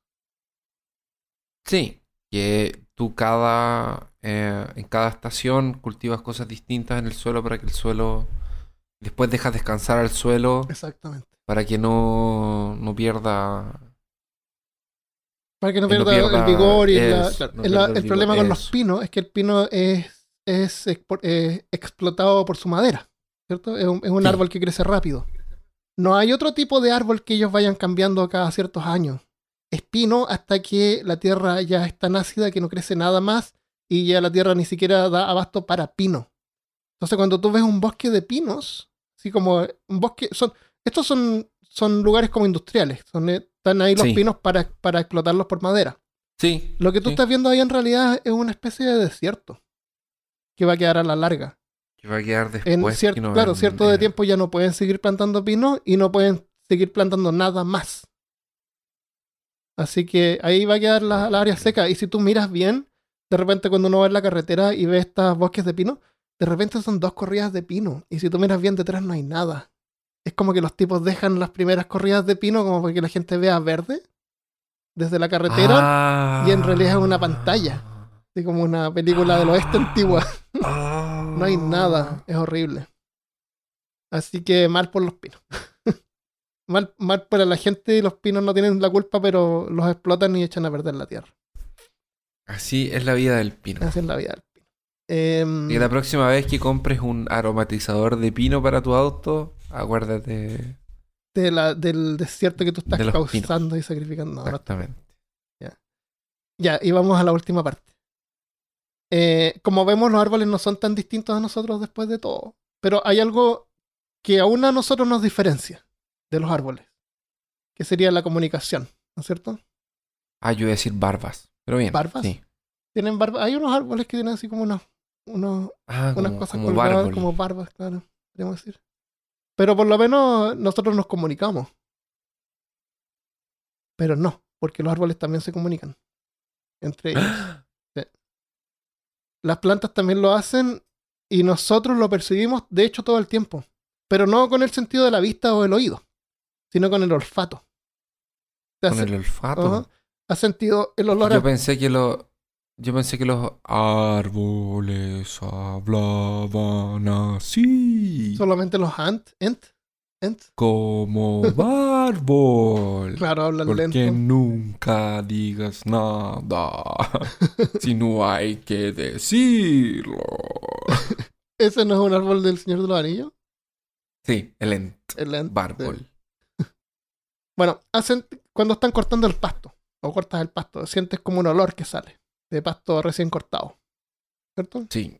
Sí, que tú cada eh, en cada estación cultivas cosas distintas en el suelo para que el suelo después dejas descansar al suelo Exactamente. para que no, no pierda Para que no pierda, el vigor y la- no el, el problema con los pinos es que el pino es, es eh, explotado por su madera, ¿cierto? Es un, es un Sí. árbol que crece rápido. No hay otro tipo de árbol que ellos vayan cambiando cada ciertos años. Es pino hasta que la tierra ya es tan ácida que no crece nada más y ya la tierra ni siquiera da abasto para pino. Entonces cuando tú ves un bosque de pinos, así como un bosque, son, estos son, son lugares como industriales, son, eh, están ahí los Sí. pinos para, para explotarlos por madera. Sí. Lo que tú sí, estás viendo ahí en realidad es una especie de desierto que va a quedar a la larga. que va a quedar después. En cier- no claro, cierto de tiempo ya no pueden seguir plantando pino y no pueden seguir plantando nada más. Así que ahí va a quedar la, la área seca. Y si tú miras bien, de repente cuando uno va en la carretera y ve estos bosques de pino, de repente son dos corridas de pino. Y si tú miras bien detrás no hay nada. Es como que los tipos dejan las primeras corridas de pino como para que la gente vea verde desde la carretera. y en realidad es una pantalla. Así como una película del oeste antigua. [laughs] No hay nada, es horrible. Así que mal por los pinos. [laughs] mal, mal para la gente, los pinos no tienen la culpa, pero los explotan y echan a perder la tierra. Así es la vida del pino. Así es la vida del pino. Em, Y la próxima vez que compres un aromatizador de pino para tu auto, acuérdate. de la- del desierto que tú estás De causando y sacrificando. Exactamente. Ya, y vamos a la última parte. Eh, como vemos, los árboles no son tan distintos a nosotros después de todo. Pero hay algo que aún a nosotros nos diferencia de los árboles, que sería la comunicación, ¿no es cierto? Ah, yo iba a decir barbas. Pero bien. ¿Barbas? Sí. Tienen barba. Hay unos árboles que tienen así como unos, unos, Ah, unas como, cosas como colgadas, como barbas, claro, podríamos decir. Pero por lo menos nosotros nos comunicamos. Pero no, porque los árboles también se comunican entre [gasps] ellos. Las plantas también lo hacen y nosotros lo percibimos, de hecho, todo el tiempo. Pero no con el sentido de la vista o el oído, sino con el olfato. ¿Te Con el olfato. Ajá. ¿Has sentido el olor a Yo pensé que lo. Yo pensé que los árboles hablaban así. solamente los ant? ¿Ent? ¿Ent? Como [laughs] bárbol. Claro, hablan Porque lento. nunca digas nada. [laughs] si no hay que decirlo. ¿Ese no es un árbol del Señor de los Anillos? Sí, el ent. El Ent. Bárbol. [laughs] Bueno, hacen cuando están cortando el pasto o cortas el pasto, sientes como un olor que sale de pasto recién cortado. ¿Cierto? Sí.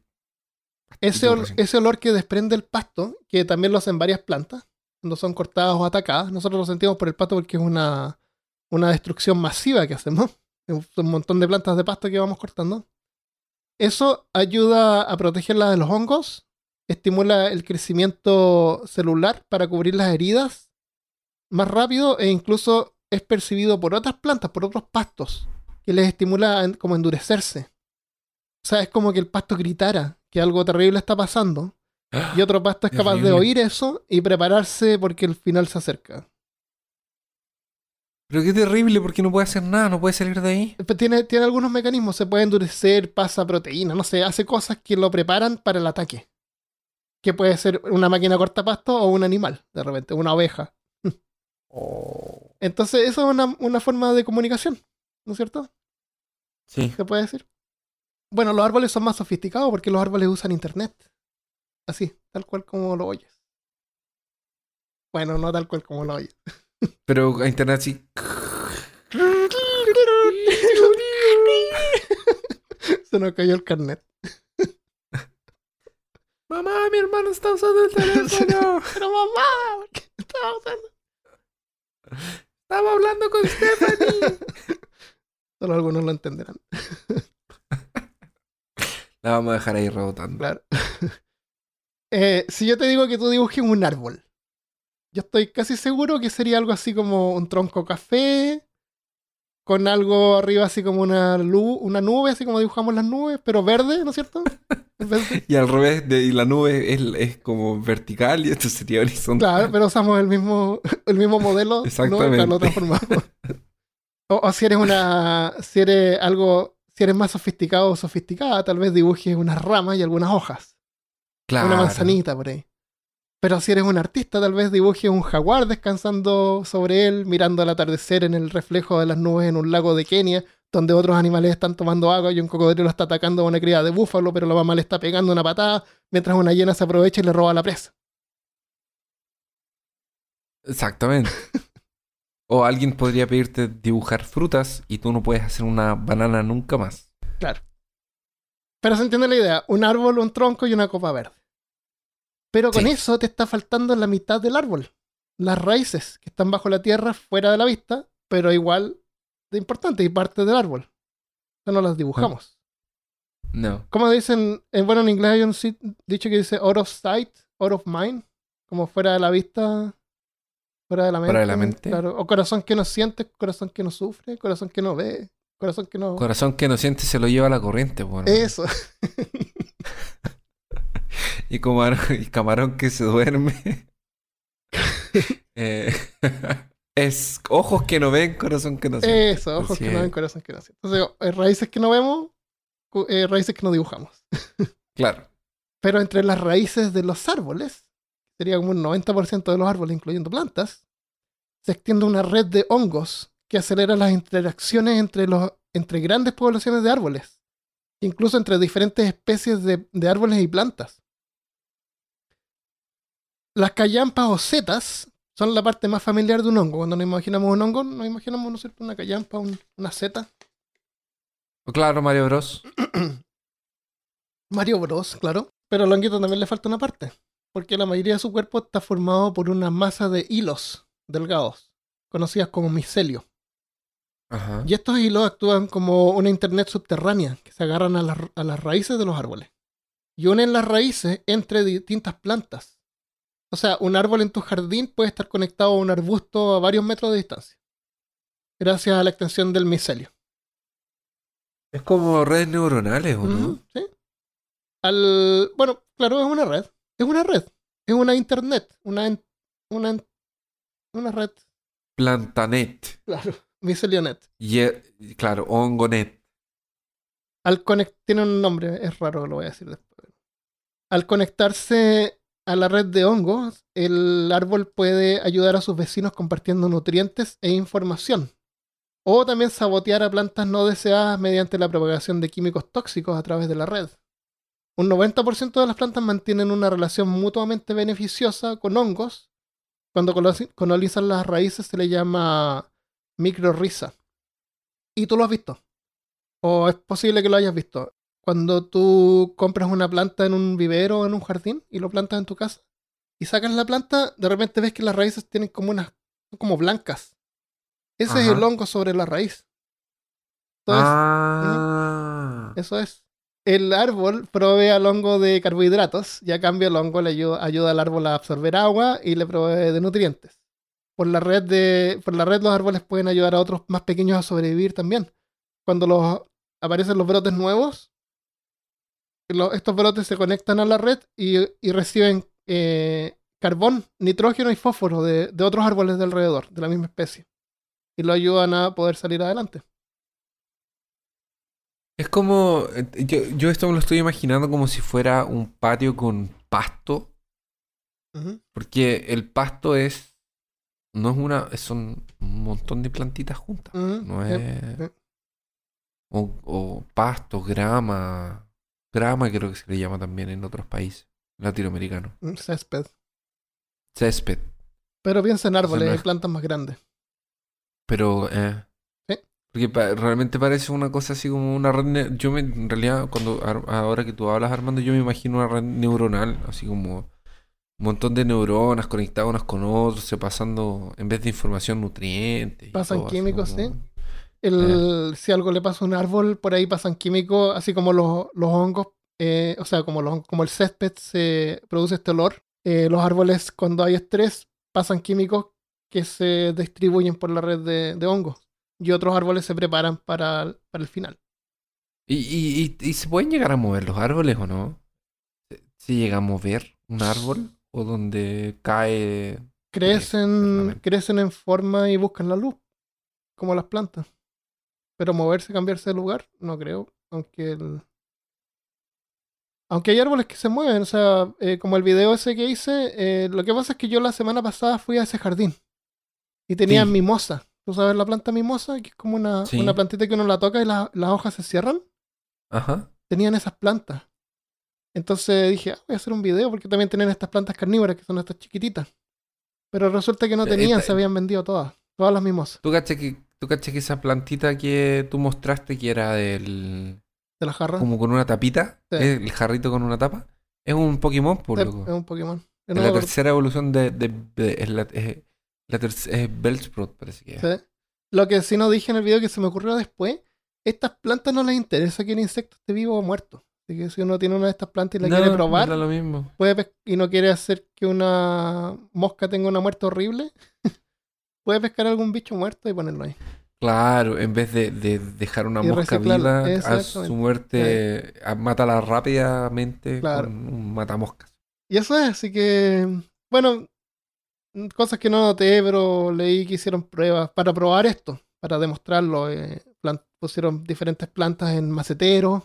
Ese, ol- ese olor que desprende el pasto, que también lo hacen varias plantas, cuando son cortadas o atacadas, nosotros lo sentimos por el pasto porque es una, una destrucción masiva que hacemos. [laughs] Es un montón de plantas de pasto que vamos cortando. Eso ayuda a protegerla de los hongos, estimula el crecimiento celular para cubrir las heridas más rápido e incluso es percibido por otras plantas, por otros pastos, que les estimula como endurecerse. O sea, es como que el pasto gritara que algo terrible está pasando y otro pasto es [gasps] capaz de oír eso y prepararse porque el final se acerca. Pero qué terrible, porque no puede hacer nada, no puede salir de ahí. Tiene, tiene algunos mecanismos, se puede endurecer, pasa proteína, no sé, hace cosas que lo preparan para el ataque. Que puede ser una máquina cortapasto o un animal, de repente, una oveja. Entonces, eso es una, una forma de comunicación, ¿no es cierto? Sí. se puede decir. Bueno, los árboles son más sofisticados porque los árboles usan internet. Así, tal cual como lo oyes. Bueno, no tal cual como lo oyes. [laughs] Pero a internet sí. [laughs] Se nos cayó el carnet. [laughs] Mamá, mi hermano está usando el teléfono. Pero mamá, ¿por qué estaba usando? Estaba hablando con Stephanie. Solo algunos lo entenderán, La vamos a dejar ahí rebotando. claro. Eh, si yo te digo que tú dibujes un árbol, yo estoy casi seguro que sería algo así como un tronco café, con algo arriba así como una, una nube, así como dibujamos las nubes, pero verde, ¿no es cierto? [laughs] Y al revés, de, y la nube es, es como vertical y esto sería horizontal. Claro, pero usamos el mismo, [laughs] el mismo modelo, ¿no? Exactamente. Pero lo transformamos. [laughs] O, o si eres una, si eres algo, si eres más sofisticado o sofisticada, tal vez dibujes unas ramas y algunas hojas, Claro. una manzanita por ahí. Pero si eres un artista, tal vez dibujes un jaguar descansando sobre él, mirando el atardecer en el reflejo de las nubes en un lago de Kenia, donde otros animales están tomando agua y un cocodrilo está atacando a una cría de búfalo, pero la mamá le está pegando una patada, mientras una hiena se aprovecha y le roba la presa. Exactamente. [laughs] o alguien podría pedirte dibujar frutas y tú no puedes hacer una banana nunca más. Pero se entiende la idea, un árbol, un tronco y una copa verde. Pero con Sí. eso te está faltando la mitad del árbol. Las raíces que están bajo la tierra, fuera de la vista, pero igual de importante y parte del árbol. Eso no las dibujamos. No. Como dicen, en, bueno, en inglés hay un dicho que dice out of sight, out of mind, como fuera de la vista, fuera de la mente. Fuera de la mente. Claro. O corazón que no siente, corazón que no sufre, corazón que no ve, corazón que no... Corazón que no siente se lo lleva a la corriente, bueno. Eso. [laughs] Y, camarón, y camarón que se duerme. [laughs] Eh, [laughs] es ojos que no ven, corazón que no siente. Eso, ojos Así que no ven, corazón que no siente. Entonces, eh, raíces que no vemos, eh, raíces que no dibujamos. Claro. Pero entre las raíces de los árboles, sería como un 90% de los árboles, incluyendo plantas, se extiende una red de hongos que acelera las interacciones entre, los, entre grandes poblaciones de árboles, incluso entre diferentes especies de, de árboles y plantas. Las callampas o setas son la parte más familiar de un hongo. Cuando nos imaginamos un hongo, nos imaginamos ¿no una callampa, un- una seta. Claro, Mario Bros. [clears throat] Mario Bros, claro. Pero a Longuito también le falta una parte. Porque la mayoría de su cuerpo está formado por una masa de hilos delgados, conocidas como micelio. Ajá. Y estos hilos actúan como una internet subterránea que se agarran a, las- a las raíces de los árboles. Y unen las raíces entre distintas plantas. O sea, un árbol en tu jardín puede estar conectado a un arbusto a varios metros de distancia. Gracias a la extensión del micelio. Es como redes neuronales, ¿o no? ¿sí? Al, bueno, claro, es una red. Es una red. Es una internet. Una, una, una red. Plantanet. Claro. Micelionet. Y, eh, claro, Hongonet. Al conect tiene un nombre, es raro, lo voy a decir después. Al conectarse a la red de hongos, el árbol puede ayudar a sus vecinos compartiendo nutrientes e información. O también sabotear a plantas no deseadas mediante la propagación de químicos tóxicos a través de la red. Un 90% de las plantas mantienen una relación mutuamente beneficiosa con hongos. Cuando colo- colonizan las raíces se le llama microrriza. Y tú lo has visto. O es posible que lo hayas visto. cuando tú compras una planta en un vivero o en un jardín y lo plantas en tu casa y sacas la planta, de repente ves que las raíces tienen como unas, son como blancas. Ese es el hongo sobre la raíz. Entonces, ah. eso es. El árbol provee al hongo de carbohidratos y a cambio el hongo le ayuda, ayuda al árbol a absorber agua y le provee de nutrientes. Por la red de, por la red los árboles pueden ayudar a otros más pequeños a sobrevivir también. Cuando los, aparecen los brotes nuevos, estos brotes se conectan a la red y, y reciben eh, carbón, nitrógeno y fósforo de, de otros árboles de alrededor, de la misma especie. Y lo ayudan a poder salir adelante. Es como. Yo, yo esto me lo estoy imaginando como si fuera un patio con pasto. Porque el pasto es. No es una. Son un montón de plantitas juntas. No es. O, o pasto, grama. Grama creo que se le llama también en otros países latinoamericanos. Césped. Césped. Pero piensa en árboles no y plantas más grandes. Pero, eh. Sí. Porque pa- realmente parece una cosa así como una red. Yo me, en realidad, cuando ahora que tú hablas, Armando, yo me imagino una red neuronal, así como un montón de neuronas conectadas unas con otras, se pasando, en vez de información, nutrientes. Pasan todo, químicos, como- sí. El, Si algo le pasa a un árbol, por ahí pasan químicos, así como los, los hongos, eh, o sea, como, los, como el césped se produce este olor. eh, los árboles, cuando hay estrés, pasan químicos que se distribuyen por la red de, de hongos. Y otros árboles se preparan para, para el final. ¿Y, y, y, y se pueden llegar a mover los árboles o no? ¿Se- ¿Se llega a mover un árbol? ¿O donde cae Crecen, crecen en forma y buscan la luz, como las plantas. Pero moverse, cambiarse de lugar, no creo. Aunque el... Aunque hay árboles que se mueven, o sea, eh, como el video ese que hice, eh, lo que pasa es que yo la semana pasada fui a ese jardín y tenía Sí. mimosa. ¿Tú sabes la planta mimosa? Que es como una, Sí. una plantita que uno la toca y la- las hojas se cierran. Ajá. Tenían esas plantas. Entonces dije, ah, voy a hacer un video porque también tienen estas plantas carnívoras que son estas chiquititas. Pero resulta que no tenían, se habían vendido todas. Todas las mimosas ¿Tú caché que, tú caché que esa plantita que tú mostraste que era del... de la jarra. como con una tapita, Sí. el jarrito con una tapa, es un Pokémon, por Es, loco. es un Pokémon. Es la tercera evolución de... de, de- es la, es, la es Bellsprout, parece que es. sí. Lo que sí no dije en el video que se me ocurrió después, estas plantas no les interesa que el insecto esté vivo o muerto. Así que si uno tiene una de estas plantas y la No, quiere probar, da lo mismo. puede y no quiere hacer que una mosca tenga una muerte horrible, [laughs] puede pescar algún bicho muerto y ponerlo ahí. Claro, en vez de, de dejar una Y mosca viva a su muerte, a- mátala rápidamente Claro. con un matamoscas. Y eso es, así que, bueno, mm, cosas que no noté, pero leí que hicieron pruebas para probar esto, para demostrarlo. eh, pusieron diferentes plantas en maceteros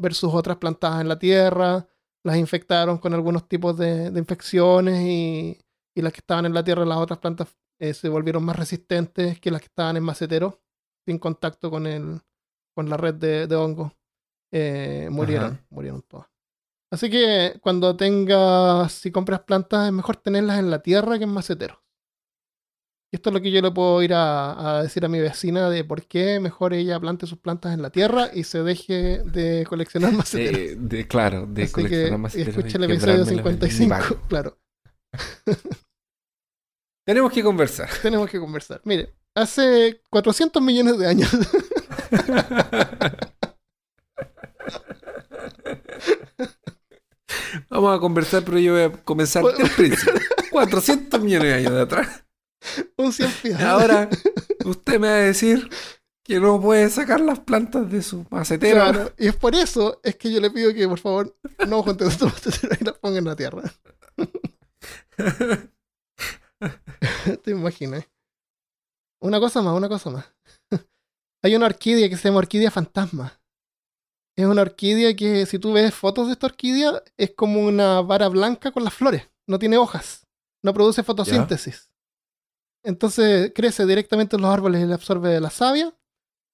versus otras plantadas en la tierra, las infectaron con algunos tipos de, de infecciones y, y las que estaban en la tierra, las otras plantas eh, se volvieron más resistentes que las que estaban en maceteros, sin contacto con, el, con la red de, de hongos. Eh, murieron, Ajá. murieron todas. Así que cuando tengas, si compras plantas, es mejor tenerlas en la tierra que en maceteros. Y esto es lo que yo le puedo ir a, a decir a mi vecina de por qué mejor ella plante sus plantas en la tierra y se deje de coleccionar maceteros. De, de- claro, de Así que coleccionar maceteros y escucha el episodio quebrármelos en mi 55, baño. claro. [laughs] Tenemos que conversar. Tenemos que conversar. Mire, hace 400 millones de años, [laughs] Vamos a conversar, pero yo voy a comenzar desde el principio. [laughs] 400 millones de años de atrás. [laughs] un cien pies. Ahora, [laughs] usted me va a decir que no puede sacar las plantas de su macetero. Claro, y es por eso es que yo le pido que por favor no junten sus [laughs] maceteros y las pongan en la tierra. Te imaginas. Una cosa más, una cosa más. Hay una orquídea que se llama orquídea fantasma. Es una orquídea que si tú ves fotos de esta orquídea es como una vara blanca con las flores. No tiene hojas. No produce fotosíntesis. Entonces crece directamente en los árboles y le absorbe la savia.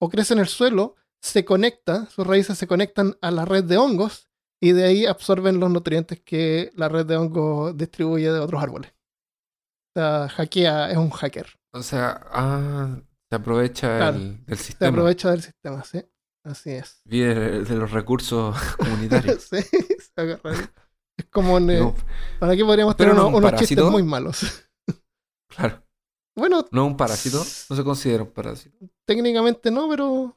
O crece en el suelo, se conecta, sus raíces se conectan a la red de hongos y de ahí absorben los nutrientes que la red de hongos distribuye de otros árboles. O sea, hackea, es un hacker. O sea, ah, se aprovecha Claro. el, del Se sistema. aprovecha del sistema, ¿sí? Así es. Vive de, de los recursos [laughs] comunitarios. Sí, se agarra. Es como en, eh, para aquí podríamos Pero tener no unos, un unos chistes muy malos. [laughs] claro. Bueno, No es un parásito. No se considera un parásito. técnicamente no, pero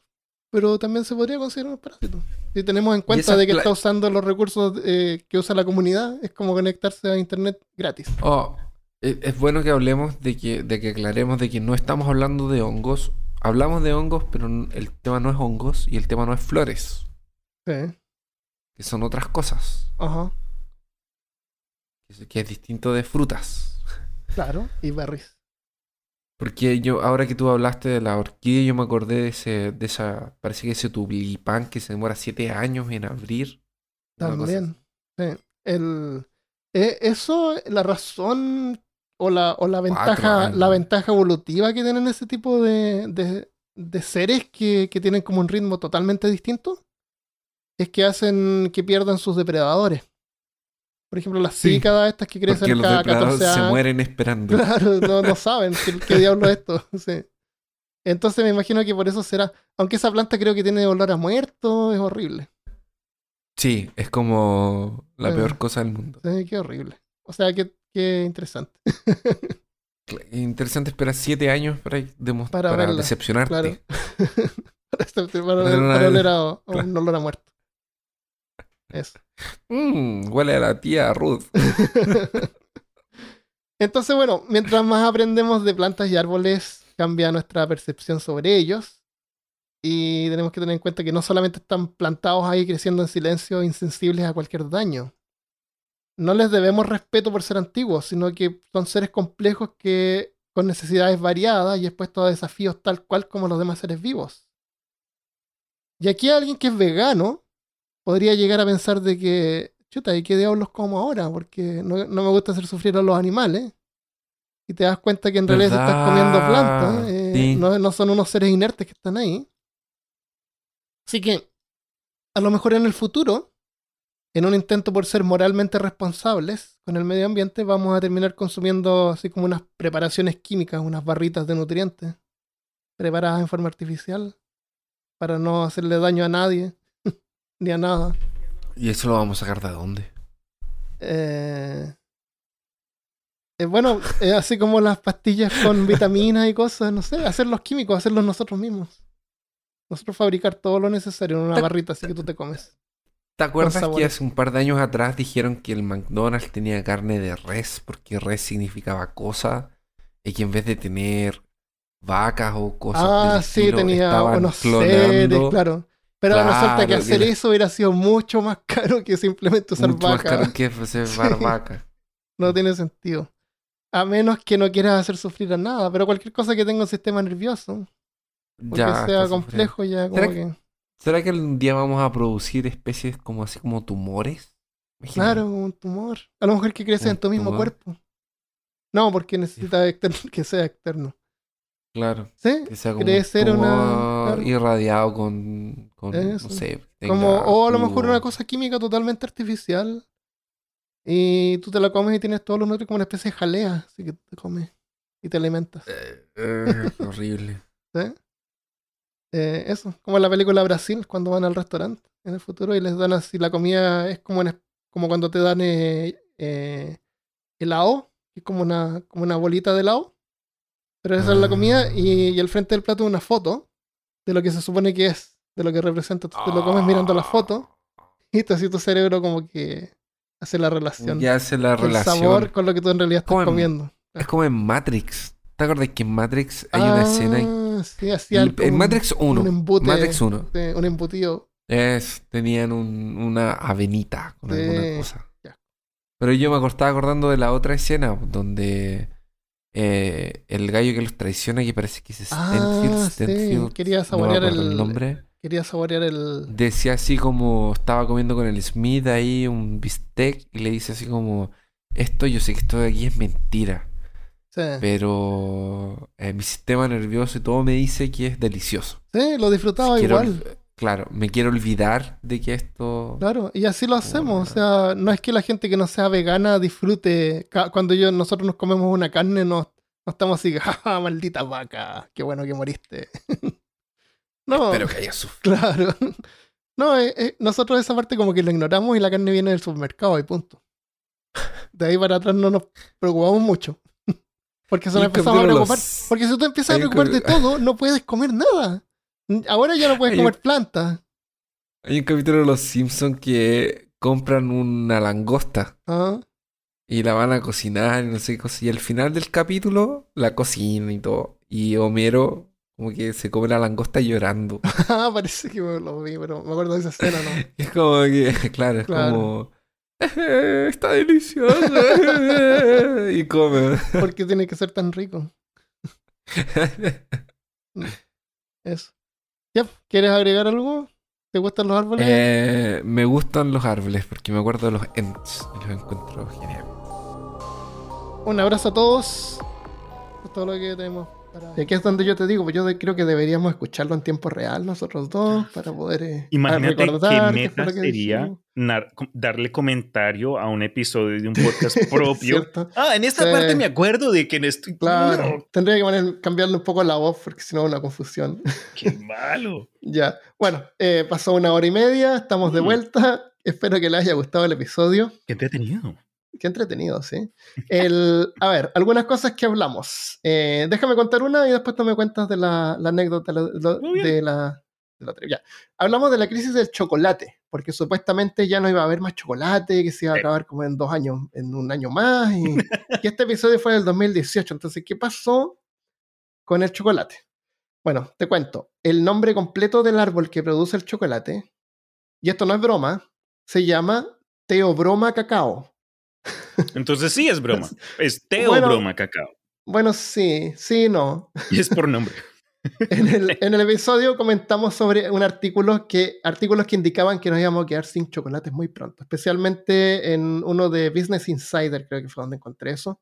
pero también se podría considerar un parásito. Si tenemos en cuenta de que está usando los recursos eh, que usa la comunidad, es como conectarse a internet gratis. Oh, e- es bueno que hablemos de que, de que aclaremos de que no estamos hablando de hongos. Hablamos de hongos, pero el tema no es hongos y el tema no es flores, Sí. que son otras cosas, Ajá. que es, que es distinto de frutas. Claro. Y berries. Porque yo, ahora que tú hablaste de la orquídea, yo me acordé de ese, de esa, parece que ese tulipán que se demora siete años en abrir. También. Sí. El, eh, eso, la razón o la, o la ventaja, la ventaja evolutiva que tienen ese tipo de, de, de seres que, que tienen como un ritmo totalmente distinto es que hacen que pierdan sus depredadores. Por ejemplo, las Sí, cícadas estas que crecen los cada depredadores 14 se años. mueren esperando. Claro, no, no [laughs] saben qué, qué diablo es esto. [laughs] Sí. Entonces me imagino que por eso será. Aunque esa planta creo que tiene olor a muerto, es horrible. Sí, es como la peor cosa del mundo. Sí, qué horrible. O sea, qué, qué interesante. Interesante esperar siete años para, Para para decepcionarte. Claro. [laughs] para, para, Para oler a claro. un olor a muerto. Eso. Mm, huele a la tía Ruth. [laughs] Entonces, bueno, mientras más aprendemos de plantas y árboles, cambia nuestra percepción sobre ellos. Y tenemos que tener en cuenta que no solamente están plantados ahí creciendo en silencio, insensibles a cualquier daño. No les debemos respeto por ser antiguos, sino que son seres complejos que con necesidades variadas y expuestos a desafíos tal cual como los demás seres vivos. Y aquí alguien que es vegano podría llegar a pensar de que, chuta, ¿y qué diablos como ahora? Porque no, no me gusta hacer sufrir a los animales. Y te das cuenta que en realidad se estás comiendo plantas, eh, Sí. no, no son unos seres inertes que están ahí. Así que, a lo mejor en el futuro, en un intento por ser moralmente responsables con el medio ambiente, vamos a terminar consumiendo así como unas preparaciones químicas, unas barritas de nutrientes preparadas en forma artificial para no hacerle daño a nadie ni a nada. ¿Y eso lo vamos a sacar de dónde? Eh, eh, bueno, [laughs] eh, así como las pastillas con [laughs] vitaminas y cosas, no sé, hacerlos químicos, hacerlos nosotros mismos. Nosotros fabricar todo lo necesario en una Ta- barrita así que tú te comes. ¿Te acuerdas que hace un par de años atrás dijeron que el McDonald's tenía carne de res porque res significaba cosa y que en vez de tener vacas o cosas Ah, del sí, estilo, tenía estaban unos clonando seres, claro. Pero resulta que Claro, que hacer eso hubiera sido mucho más [laughs] caro que simplemente usar mucho más vaca. caro que ser [laughs] vaca. No tiene sentido. A menos que no quieras hacer sufrir a nada, pero cualquier cosa que tenga un sistema nervioso, Ya, sea está sufriendo. complejo, ya como ¿Será que... ¿Será que un día vamos a producir especies como así como tumores? Imagina. Claro, un tumor. A lo mejor que crece en tu mismo tumor. cuerpo. No, porque necesita que sea externo. Claro. ¿Sí? Que sea como Crecer un una- tumor claro. irradiado con, con Eso. no sé. Como, o a lo mejor una cosa química totalmente artificial. Y tú te la comes y tienes todos los nutrientes como una especie de jalea. Así que te comes y te alimentas. Eh, eh, [laughs] horrible. ¿sí? Eh, eso, como en la película Brasil, cuando van al restaurante en el futuro y les dan así, la comida es como, una- como cuando te dan helado, que es como una, como una bolita de helado. Pero esa es la comida y, y al frente del plato una foto de lo que se supone que es, de lo que representa. Tú te lo comes mirando la foto y te así tu cerebro como que hace la relación. Ya hace la el relación. sabor con lo que tú en realidad estás Como en- comiendo. Es como en Matrix. ¿Te acuerdas que en Matrix hay una escena en, Ah, sí, hacía en Matrix 1? un embute. Matrix 1. Sí, un embutido. Es, tenían un- una avenita con alguna cosa. Pero yo me estaba acordando de la otra escena donde eh, el gallo que los traiciona, que parece que es Stenfield, Ah, sí, quería saborear el nombre. Quería saborear el Decía así como estaba comiendo con el Smith ahí un bistec y le dice así como esto yo sé que esto de aquí es mentira, sí. pero eh, mi sistema nervioso y todo me dice que es delicioso. Sí, lo disfrutaba igual. Claro, me quiero olvidar de que esto Claro, y así lo hacemos. O sea, no es que la gente que no sea vegana disfrute. Cuando yo, nosotros nos comemos una carne, no, no estamos así, [laughs] jaja, maldita vaca, qué bueno que moriste. [laughs] No, Espero que haya sufrido. claro. No, eh, eh, nosotros esa parte como que la ignoramos y la carne viene del supermercado y punto. De ahí para atrás no nos preocupamos mucho. Porque se nos empezamos a preocupar. los- Porque si tú empiezas a hay preocupar de todo, no puedes comer nada. Ahora ya no puedes Hay un- comer plantas. Hay un capítulo de Los Simpsons que compran una langosta Ah, y la van a cocinar y no sé qué cosa. Y al final del capítulo la cocinan y todo. Y Homero como que se come la langosta llorando. [laughs] Ah, parece que me lo vi, pero me acuerdo de esa escena, ¿no? [laughs] Es como que, [laughs] claro, es Claro. como... "Eh, Está delicioso. y come. ¿Por qué tiene que ser tan rico? Eso. Ya, ¿quieres agregar algo? ¿Te gustan los árboles? Eh, me gustan los árboles porque me acuerdo de los Ents y los encuentro genial. Un abrazo a todos. Es todo lo que tenemos. Y aquí es donde yo te digo, pues yo de- creo que deberíamos escucharlo en tiempo real nosotros dos para poder eh, Imagínate recordar qué qué meta que sería darle comentario a un episodio de un podcast [laughs] propio. ah, en esta Sí. parte me acuerdo de que en esto. Claro, No, tendría que poner- cambiarle un poco la voz porque si no es una confusión. qué malo. [laughs] ya, bueno, eh, pasó una hora y media, estamos de Mm. vuelta. Espero que les haya gustado el episodio. Qué entretenido. Qué entretenido, sí. El, a ver, algunas cosas que hablamos. Eh, déjame contar una y después tú me cuentas de la, la anécdota de la, de la otra. Ya. Hablamos de la crisis del chocolate, porque supuestamente ya no iba a haber más chocolate, que se iba a acabar como en dos años, en un año más. Y, y este episodio fue del 2018. Entonces, ¿qué pasó con el chocolate? Bueno, te cuento. El nombre completo del árbol que produce el chocolate, y esto no es broma, se llama Teobroma cacao. Entonces sí es broma. [laughs] Es teo Bueno. broma, cacao. Bueno, sí, sí, no. Y es por nombre. [laughs] En el, en el episodio comentamos sobre un artículo que, artículos que indicaban que nos íbamos a quedar sin chocolates muy pronto, especialmente en uno de Business Insider, creo que fue donde encontré eso.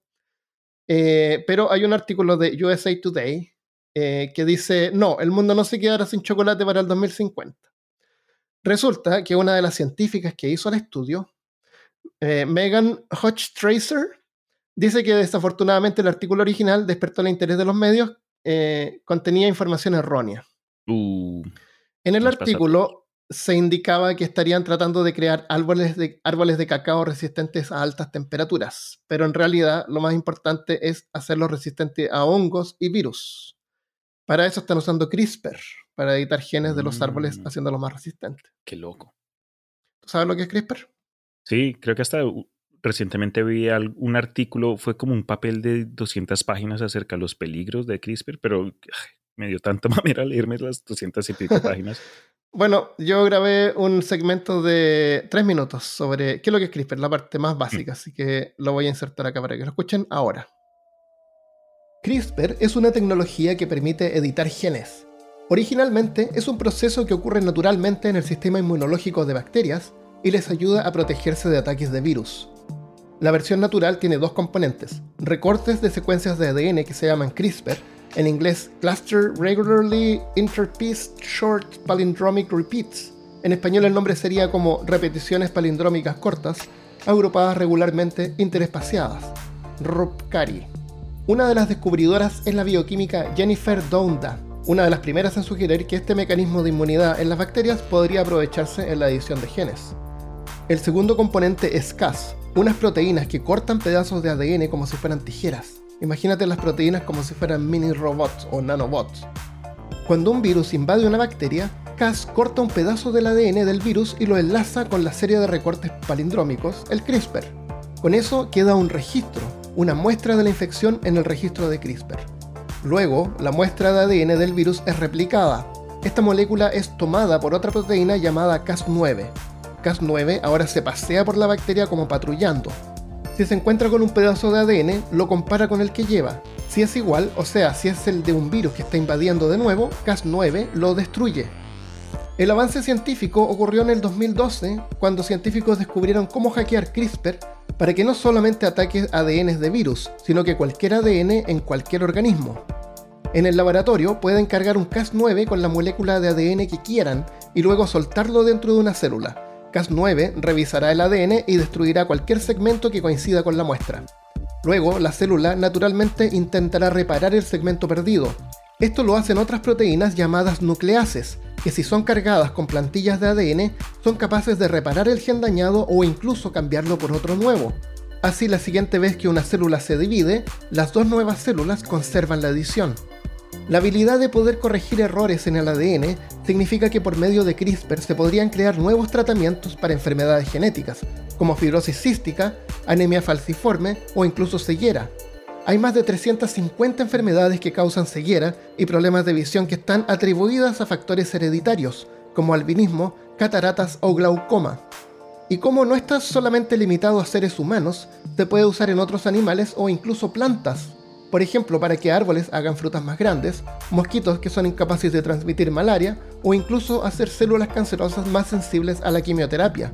Eh, pero hay un artículo de USA Today eh, que dice, no, el mundo no se quedará sin chocolate para el 2050. Resulta que una de las científicas que hizo el estudio, eh, Megan Hodge Tracer, dice que desafortunadamente el artículo original despertó el interés de los medios eh, contenía información errónea. Uh, En el artículo se indicaba que estarían tratando de crear árboles de, árboles de cacao resistentes a altas temperaturas, pero en realidad lo más importante es hacerlos resistentes a hongos y virus. Para eso están usando CRISPR, para editar genes de los árboles Mm. haciéndolos más resistentes. qué loco. ¿Tú sabes lo que es CRISPR? Sí, creo que hasta recientemente vi un artículo, fue como un papel de 200 páginas acerca de los peligros de CRISPR, pero ay, me dio tanta [laughs] mamera leerme las 200 y pico páginas. Bueno, yo grabé un segmento de tres minutos sobre qué es lo que es CRISPR, la parte más básica, así que lo voy a insertar acá para que lo escuchen ahora. CRISPR es una tecnología que permite editar genes. Originalmente es un proceso que ocurre naturalmente en el sistema inmunológico de bacterias y les ayuda a protegerse de ataques de virus. La versión natural tiene dos componentes, recortes de secuencias de ADN que se llaman CRISPR, en inglés Cluster Regularly Interpieced Short Palindromic Repeats. En español el nombre sería como repeticiones palindrómicas cortas, agrupadas regularmente interespaciadas. RUPCARI. Una de las descubridoras es la bioquímica Jennifer Doudna, una de las primeras en sugerir que este mecanismo de inmunidad en las bacterias podría aprovecharse en la edición de genes. El segundo componente es Cas, unas proteínas que cortan pedazos de ADN como si fueran tijeras. Imagínate las proteínas como si fueran mini robots o nanobots. Cuando un virus invade una bacteria, Cas corta un pedazo del ADN del virus y lo enlaza con la serie de recortes palindrómicos, el CRISPR. Con eso queda un registro, una muestra de la infección en el registro de CRISPR. Luego, la muestra de ADN del virus es replicada. Esta molécula es tomada por otra proteína llamada Cas9. Cas9 ahora se pasea por la bacteria como patrullando. Si se encuentra con un pedazo de ADN, lo compara con el que lleva. Si es igual, o sea, si es el de un virus que está invadiendo de nuevo, Cas9 lo destruye. El avance científico ocurrió en el 2012, cuando científicos descubrieron cómo hackear CRISPR para que no solamente ataque ADN de virus, sino que cualquier ADN en cualquier organismo. En el laboratorio pueden cargar un Cas9 con la molécula de ADN que quieran y luego soltarlo dentro de una célula. Cas9 revisará el ADN y destruirá cualquier segmento que coincida con la muestra. Luego, la célula naturalmente intentará reparar el segmento perdido. Esto lo hacen otras proteínas llamadas nucleases, que si son cargadas con plantillas de ADN, son capaces de reparar el gen dañado o incluso cambiarlo por otro nuevo. Así la siguiente vez que una célula se divide, las dos nuevas células conservan la edición. La habilidad de poder corregir errores en el ADN significa que por medio de CRISPR se podrían crear nuevos tratamientos para enfermedades genéticas, como fibrosis cística, anemia falciforme o incluso ceguera. Hay más de 350 enfermedades que causan ceguera y problemas de visión que están atribuidas a factores hereditarios, como albinismo, cataratas o glaucoma. Y como no está solamente limitado a seres humanos, se puede usar en otros animales o incluso plantas, por ejemplo, para que árboles hagan frutas más grandes, mosquitos que son incapaces de transmitir malaria o incluso hacer células cancerosas más sensibles a la quimioterapia.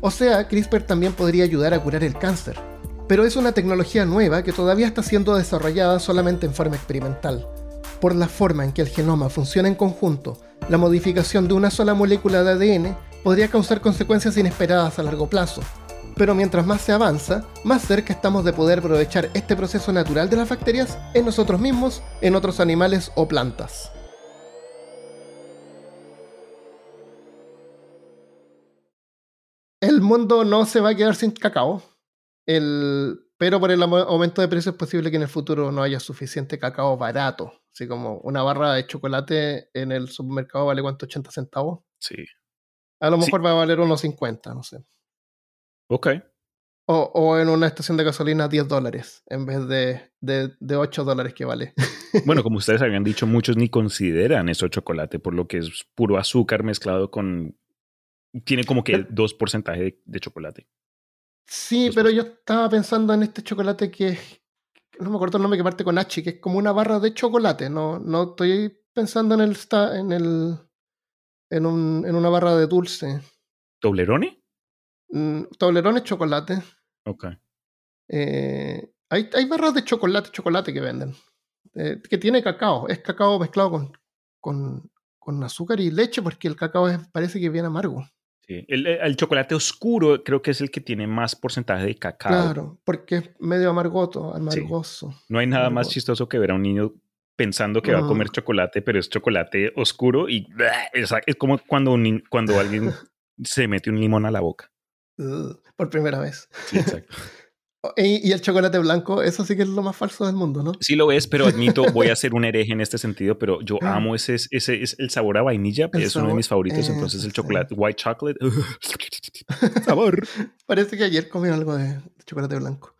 O sea, CRISPR también podría ayudar a curar el cáncer. Pero es una tecnología nueva que todavía está siendo desarrollada solamente en forma experimental. Por la forma en que el genoma funciona en conjunto, la modificación de una sola molécula de ADN podría causar consecuencias inesperadas a largo plazo, pero mientras más se avanza, más cerca estamos de poder aprovechar este proceso natural de las bacterias en nosotros mismos, en otros animales o plantas. El mundo no se va a quedar sin cacao, pero por el aumento de precios es posible que en el futuro no haya suficiente cacao barato. Así como una barra de chocolate en el supermercado vale cuánto, 80 centavos. Sí. A lo mejor va a valer unos 50, no sé. Ok. O, en una estación de gasolina 10 dólares en vez de, de, 8 dólares que vale. Bueno, [laughs] como ustedes habían dicho, muchos ni consideran eso chocolate, por lo que es puro azúcar mezclado con... Tiene como que 2% de, chocolate. Sí, pero yo estaba pensando en este chocolate que no me acuerdo el nombre que parte con H, que es como una barra de chocolate. No, no estoy pensando en el en el en, un, en una barra de dulce. ¿Toblerone? Mm, Toblerone chocolate. Ok. Eh, hay, hay, barras de chocolate, chocolate que venden. Eh, que tiene cacao. Es cacao mezclado con, con, con, azúcar y leche porque el cacao parece que viene amargo. Sí. El, el, chocolate oscuro creo que es el que tiene más porcentaje de cacao. Claro, porque es medio amargoto, amargoso. No hay nada más chistoso que ver a un niño pensando que va a comer chocolate, pero es chocolate oscuro y es, es como cuando, un, cuando alguien [laughs] se mete un limón a la boca por primera vez. Sí, exacto. [laughs] y, el chocolate blanco, eso sí que es lo más falso del mundo, ¿no? Sí lo es, pero admito, [laughs] voy a ser un hereje en este sentido, pero yo ah. amo ese, ese, es el sabor a vainilla, es uno de mis favoritos, entonces el chocolate, white chocolate, [laughs] sabor. Parece que ayer comí algo de, chocolate blanco.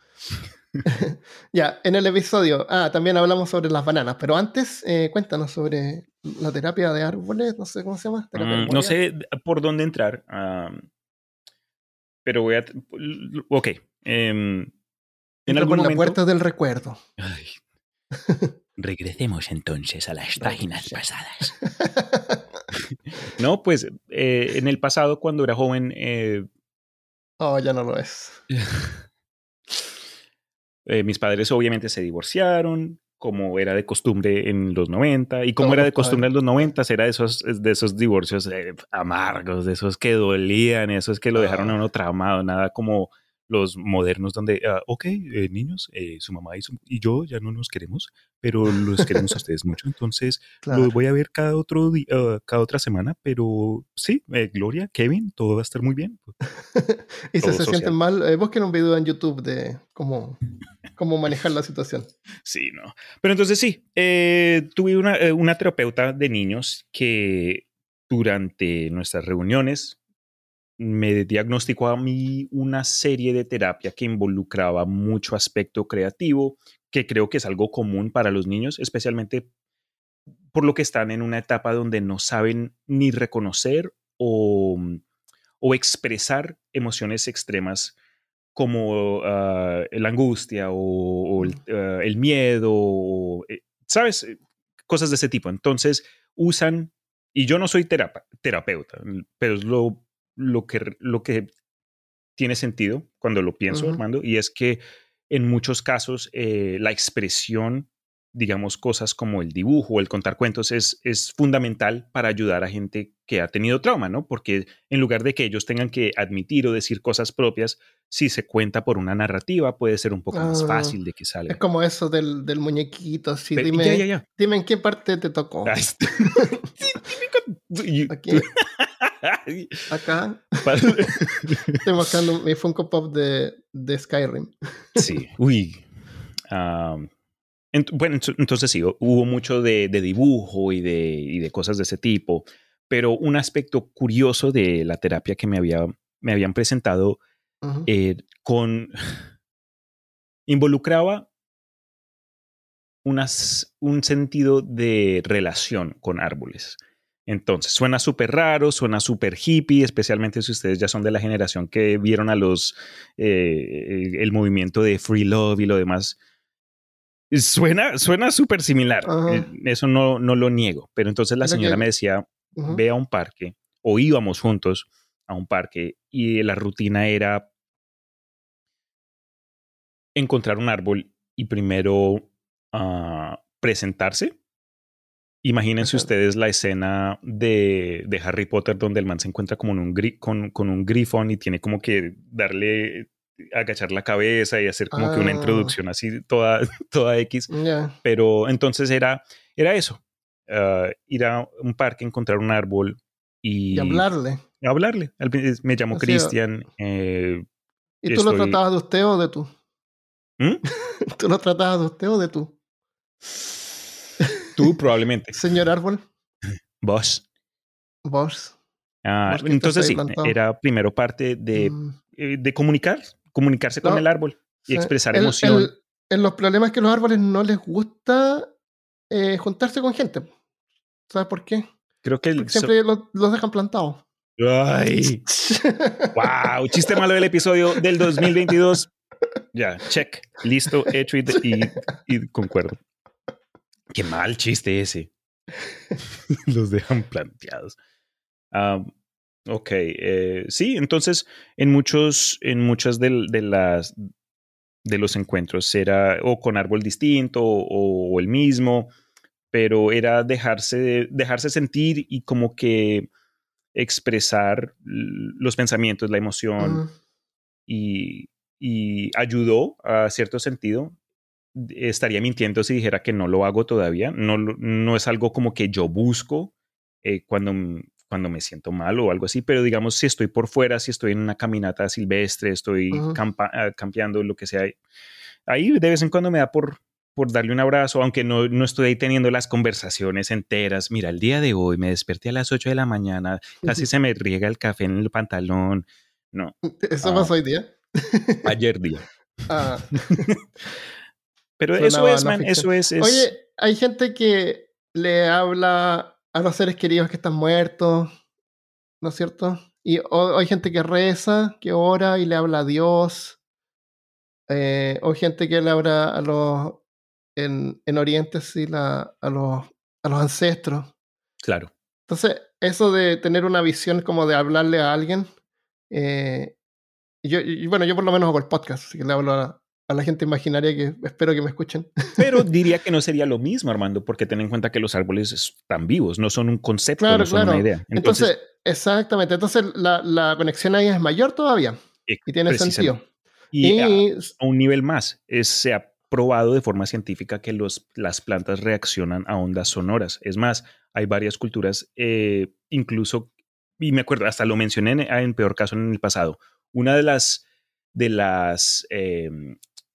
ya, en el episodio, ah, también hablamos sobre las bananas, pero antes eh, cuéntanos sobre la terapia de árboles, no sé cómo se llama. Mm, no sé por dónde entrar. Pero voy a. Ok. Eh, en algún la puerta del recuerdo. Regresemos entonces a las páginas pasadas. [laughs] no, pues eh, en el pasado, cuando era joven. Eh, oh, ya no lo es. [laughs] Eh, mis padres obviamente se divorciaron como era de costumbre en los 90 y como era de costumbre en los 90 era de esos, de esos divorcios eh, amargos, de esos que dolían, esos que lo dejaron a ah. uno traumado, nada como los modernos donde, uh, ok, eh, niños, eh, su mamá y, y, yo ya no nos queremos, pero los queremos a [laughs] ustedes mucho, entonces los voy a ver cada, otro día, ah, cada otra semana, pero sí, Gloria, Kevin, todo va a estar muy bien. [laughs] y si se sienten mal, busquen un video en YouTube de cómo, [laughs] cómo manejar la situación. Sí, no. Pero entonces sí, tuve una, una terapeuta de niños que durante nuestras reuniones me diagnosticó a mí una serie de terapia que involucraba mucho aspecto creativo, que creo que es algo común para los niños, especialmente por lo que están en una etapa donde no saben ni reconocer o, o expresar emociones extremas como ah, la angustia o, ah, el, miedo, eh, ¿sabes? Cosas de ese tipo. Entonces usan, y yo no soy terapeuta, pero es lo lo que, lo que tiene sentido cuando lo pienso, Armando, y es que en muchos casos eh, la expresión digamos, cosas como el dibujo o el contar cuentos es, es fundamental para ayudar a gente que ha tenido trauma, ¿no? Porque en lugar de que ellos tengan que admitir o decir cosas propias, si se cuenta por una narrativa, puede ser un poco más Ah, fácil de que salga. Es como eso del, del muñequito, así. Pero- dime, ya, ya, ya. dime en qué parte te tocó. Ah, este- [laughs] Aquí, acá. [laughs] Estoy buscando mi Funko Pop de, de Skyrim. Sí, uy. Am, ent- bueno, ent- entonces sí, hubo mucho de, de dibujo y de, y de cosas de ese tipo, pero un aspecto curioso de la terapia que me, había, me habían presentado Ujú. eh, con... involucraba unas, un sentido de relación con árboles. Entonces, suena súper raro, suena súper hippie, especialmente si ustedes ya son de la generación que vieron a los, eh, el movimiento de Free Love y lo demás. Suena, suena súper similar. Ajá. Eh, Eso no, no lo niego. Pero entonces la señora que- me decía, ve a un parque, o íbamos juntos a un parque, y la rutina era encontrar un árbol y primero ah, presentarse. Imagínense Ajá. ustedes la escena de, de Harry Potter donde el man se encuentra como en un gri- con, con un grifón y tiene como que darle, agachar la cabeza y hacer como que una Ah. introducción así toda, [laughs] toda X. Pero entonces era, era eso, ah, ir a un parque, encontrar un árbol y, Y hablarle. hablarle. Me llamo Cristian. eh, ¿Y tú lo tratabas de usted o de tú? ¿Mm? [laughs] ¿Tú lo tratabas de usted o de tú? Tú [laughs] probablemente. Señor Árbol, Vos. vos. Ah, entonces sí, plantado. era primero parte de, Mm, eh, de comunicar, comunicarse con No, el árbol y sí. expresar El- emoción. el- en los problemas que los árboles no les gusta eh, juntarse con gente. ¿Sabes por qué? Creo que. Porque siempre los, los dejan plantados. ¡Ay! [laughs] ¡Wow! Chiste malo del episodio del 2022. Ya, check. Listo, hecho y, y, y concuerdo. Qué mal chiste ese. [laughs] [laughs] Los dejan planteados. Ah, ok, eh, sí, entonces en muchos, en muchas de, las de los encuentros era o con árbol distinto o, o el mismo, pero era dejarse, dejarse sentir y como que expresar los pensamientos, la emoción y, y ayudó a cierto sentido. Estaría mintiendo si dijera que no lo hago todavía. No, no es algo como que yo busco eh, cuando, cuando me siento mal o algo así, pero digamos, si estoy por fuera, si estoy en una caminata silvestre, estoy campa- ah, campeando, lo que sea, ahí de vez en cuando me da por, por darle un abrazo, aunque no, no estoy ahí teniendo las conversaciones enteras. Mira, el día de hoy me desperté a las 8 de la mañana, casi [laughs] se me riega el café en el pantalón. No, ¿Eso Ah. pasó hoy día? [laughs] ayer día. Ah. [laughs] Pero eso es, man, ficción. eso es. es- Oye, hay gente que le habla a los seres queridos que están muertos, ¿no es cierto? Y o- hay gente que reza, que ora y le habla a Dios. Eh, o gente que le habla a los en, en Oriente, sí, la- a los a los ancestros. claro. Entonces, eso de tener una visión como de hablarle a alguien, eh, yo, y bueno, yo por lo menos hago el podcast, así que le hablo a, a la gente imaginaria que espero que me escuchen. [laughs] Pero diría que no sería lo mismo, Armando, porque ten en cuenta que los árboles están vivos, no son un concepto, Claro, no son claro. una idea. Entonces, Entonces, exactamente. Entonces, la, la conexión ahí es mayor todavía eh, y tiene sentido. Y, a, Y, a un nivel más, es- se ha probado de forma científica que los, las plantas reaccionan a ondas sonoras. Es más, hay varias culturas, eh, incluso, y me acuerdo, hasta lo mencioné en, en peor caso en el pasado, una de las, de las eh,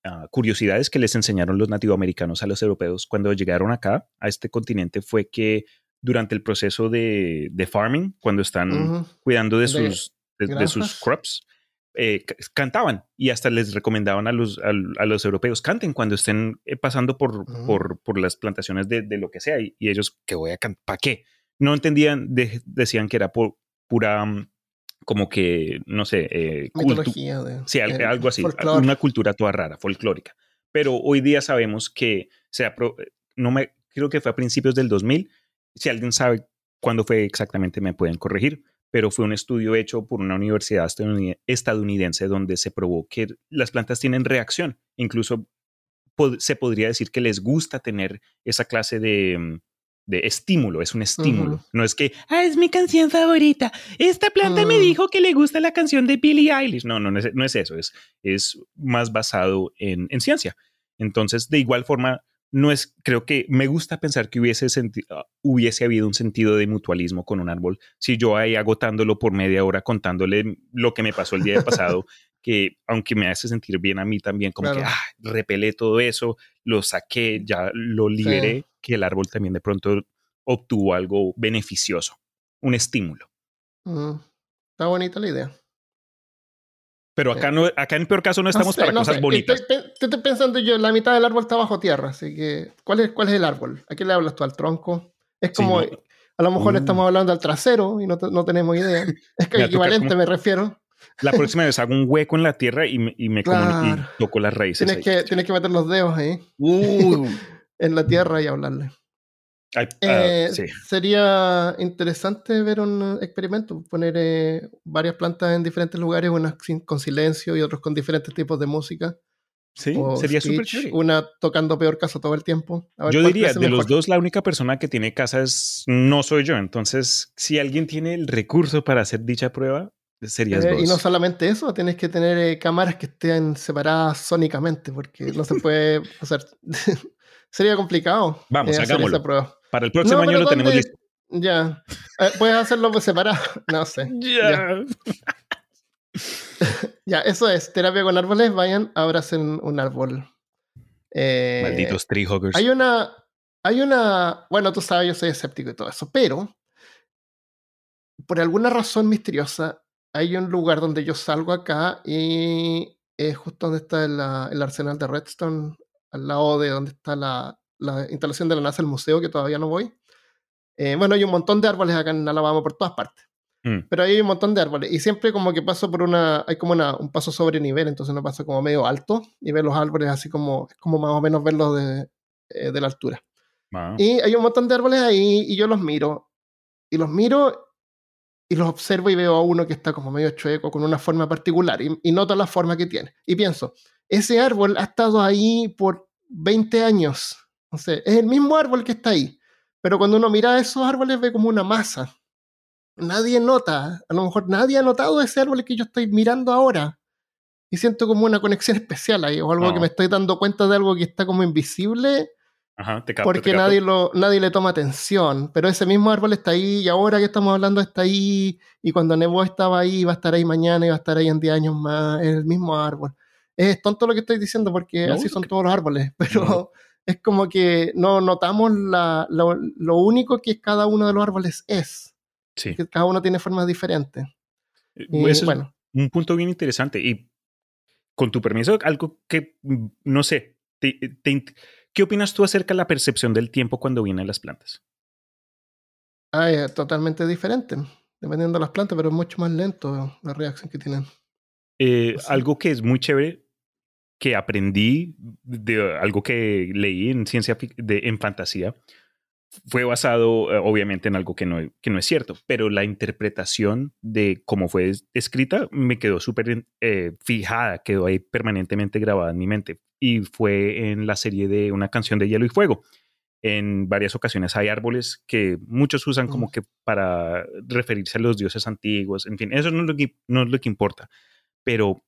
ah, curiosidades que les enseñaron los nativoamericanos a los europeos cuando llegaron acá, a este continente, fue que durante el proceso de, de farming, cuando están cuidando de sus, de, de sus crops, eh, ca- cantaban y hasta les recomendaban a los, a, los europeos, canten cuando estén eh, pasando por, por, por las plantaciones de, de lo que sea. Y, y ellos, que voy a cantar? ¿Para qué? No entendían, de- decían que era por pura, mm, como que, no sé, eh, mitología. De, Sí, eh, algo así, folclore. una cultura toda rara, folclórica. Pero hoy día sabemos que se apro- no me creo que fue a principios del 2000. Si alguien sabe cuándo fue exactamente, me pueden corregir. Pero fue un estudio hecho por una universidad estadounid- estadounidense donde se probó que las plantas tienen reacción, incluso se podría decir que les gusta tener esa clase de, mm, de estímulo, es un estímulo. No es que, ah, es mi canción favorita. Esta planta me mm. dijo que le gusta la canción de Billie Eilish. No, no, no es, no es eso, es, es más basado en, en, ciencia. Entonces, de igual forma, no es, creo que me gusta pensar que hubiese, ah, hubiese habido un sentido de mutualismo con un árbol si yo ahí agotándolo por media hora contándole lo que me pasó el día pasado, [laughs] que aunque me hace sentir bien a mí también, como que ah, repelé todo eso, lo saqué, ya lo liberé, que el árbol también de pronto obtuvo algo beneficioso, un estímulo. Mm, está bonita la idea. Pero acá, no, acá en peor caso no estamos para cosas bonitas. Estoy, pensando yo, la mitad del árbol está bajo tierra, así que ¿cuál es, cuál es el árbol? ¿A quién le hablas tú? ¿Al tronco? Es como, a lo mejor uh. estamos hablando al trasero y no, no tenemos idea. [laughs] Es que equivalente me refiero. La próxima vez hago un hueco en la tierra y me, y me toco las raíces. Tienes que, tienes que meter los dedos ahí. Uh. [laughs] en la tierra y hablarle. Ah, eh, sería interesante ver un experimento, poner eh, varias plantas en diferentes lugares, unas con silencio y otros con diferentes tipos de música. Sí, sería súper chévere. Una tocando peor casa todo el tiempo. yo diría, de los dos, la única persona que tiene casa es, no soy yo. Entonces, si alguien tiene el recurso para hacer dicha prueba, serías eh, Y no solamente eso, tienes que tener cámaras que estén separadas sónicamente, porque no se puede hacer. [laughs] sería complicado. Vamos, hagámoslo. prueba. Para el próximo año lo tenemos listo. Ya. Eh, puedes hacerlo separado. [laughs] No sé. Ya. [laughs] Ya. eso es. Terapia con árboles. Vayan, abracen un árbol. Eh, Malditos treehoggers. Hay una. Hay una. Bueno, tú sabes, yo soy escéptico y todo eso. Pero. Por alguna razón misteriosa. Hay un lugar donde yo salgo acá y es justo donde está el arsenal de Redstone, al lado de donde está la, la instalación de la NASA, el museo, que todavía no voy. Eh, bueno, hay un montón de árboles acá en Alabama por todas partes. Mm. Pero hay un montón de árboles. Y siempre como que paso por una, hay como una, un paso sobre nivel, entonces uno pasa como medio alto y ve los árboles así como, es como más o menos verlos de, eh, de la altura. Y hay un montón de árboles ahí y yo los miro. Y los miro y los observo y veo a uno que está como medio chueco, con una forma particular. Y, y noto la forma que tiene. Y pienso, ese árbol ha estado ahí por 20 años es el mismo árbol que está ahí, pero cuando uno mira esos árboles ve como una masa. Nadie nota, a lo mejor nadie ha notado ese árbol que yo estoy mirando ahora. Y siento como una conexión especial ahí, o algo que me estoy dando cuenta de algo que está como invisible. Porque Nadie, lo, nadie le toma atención. Pero ese mismo árbol está ahí y ahora que estamos hablando está ahí. Y cuando Nebo estaba ahí, va a estar ahí mañana y va a estar ahí en 10 años más. Es el mismo árbol. Es tonto lo que estoy diciendo porque así son todos los árboles. [laughs] Pero, es como que no notamos la, lo, único que cada uno de los árboles es. Sí. Que cada uno tiene formas diferentes. Eh, y, bueno. un punto bien interesante. Y con tu permiso, algo que, mm, no sé, ¿qué opinas tú acerca de la percepción del tiempo cuando vienen las plantas? Ah, es totalmente diferente, dependiendo de las plantas, pero es mucho más lento la reacción que tienen. Eh, algo que es muy chévere que aprendí de algo que leí en ciencia de, en fantasía fue basado eh, obviamente en algo que no, que no es cierto, pero la interpretación de cómo fue escrita me quedó súper eh, fijada, quedó ahí permanentemente grabada en mi mente. Y fue en la serie de una canción de Hielo y Fuego. En varias ocasiones hay árboles que muchos usan como que para referirse a los dioses antiguos, en fin, eso no es lo que, no es lo que importa, pero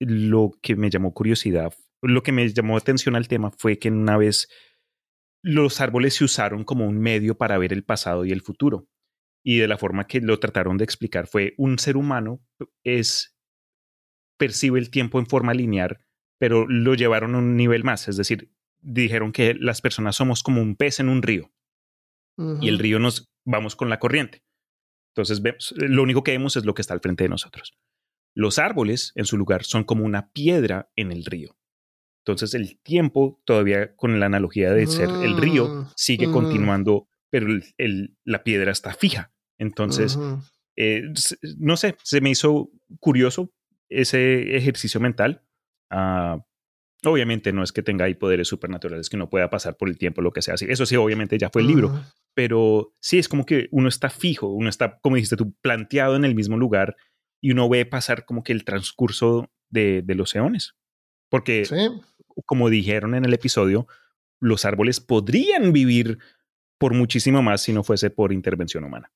lo que me llamó curiosidad, lo que me llamó atención al tema fue que una vez los árboles se usaron como un medio para ver el pasado y el futuro. Y de la forma que lo trataron de explicar fue un ser humano es percibe el tiempo en forma lineal, pero lo llevaron a un nivel más, es decir, dijeron que las personas somos como un pez en un río y el río nos vamos con la corriente. Entonces, lo único que vemos es lo que está al frente de nosotros. Los árboles, en su lugar, son como una piedra en el río. Entonces el tiempo, todavía con la analogía de ser el río, mm, sigue continuando, pero la piedra está fija. Entonces, eh, no sé, se me hizo curioso ese ejercicio mental. Ah, obviamente no es que tenga ahí poderes supernaturales que no pueda pasar por el tiempo, lo que sea. Eso sí, obviamente ya fue el libro, pero sí es como que uno está fijo, uno está, como dijiste tú, planteado en el mismo lugar y uno ve pasar como que el transcurso de, los eones. Porque como dijeron en el episodio, los árboles podrían vivir por muchísimo más si no fuese por intervención humana.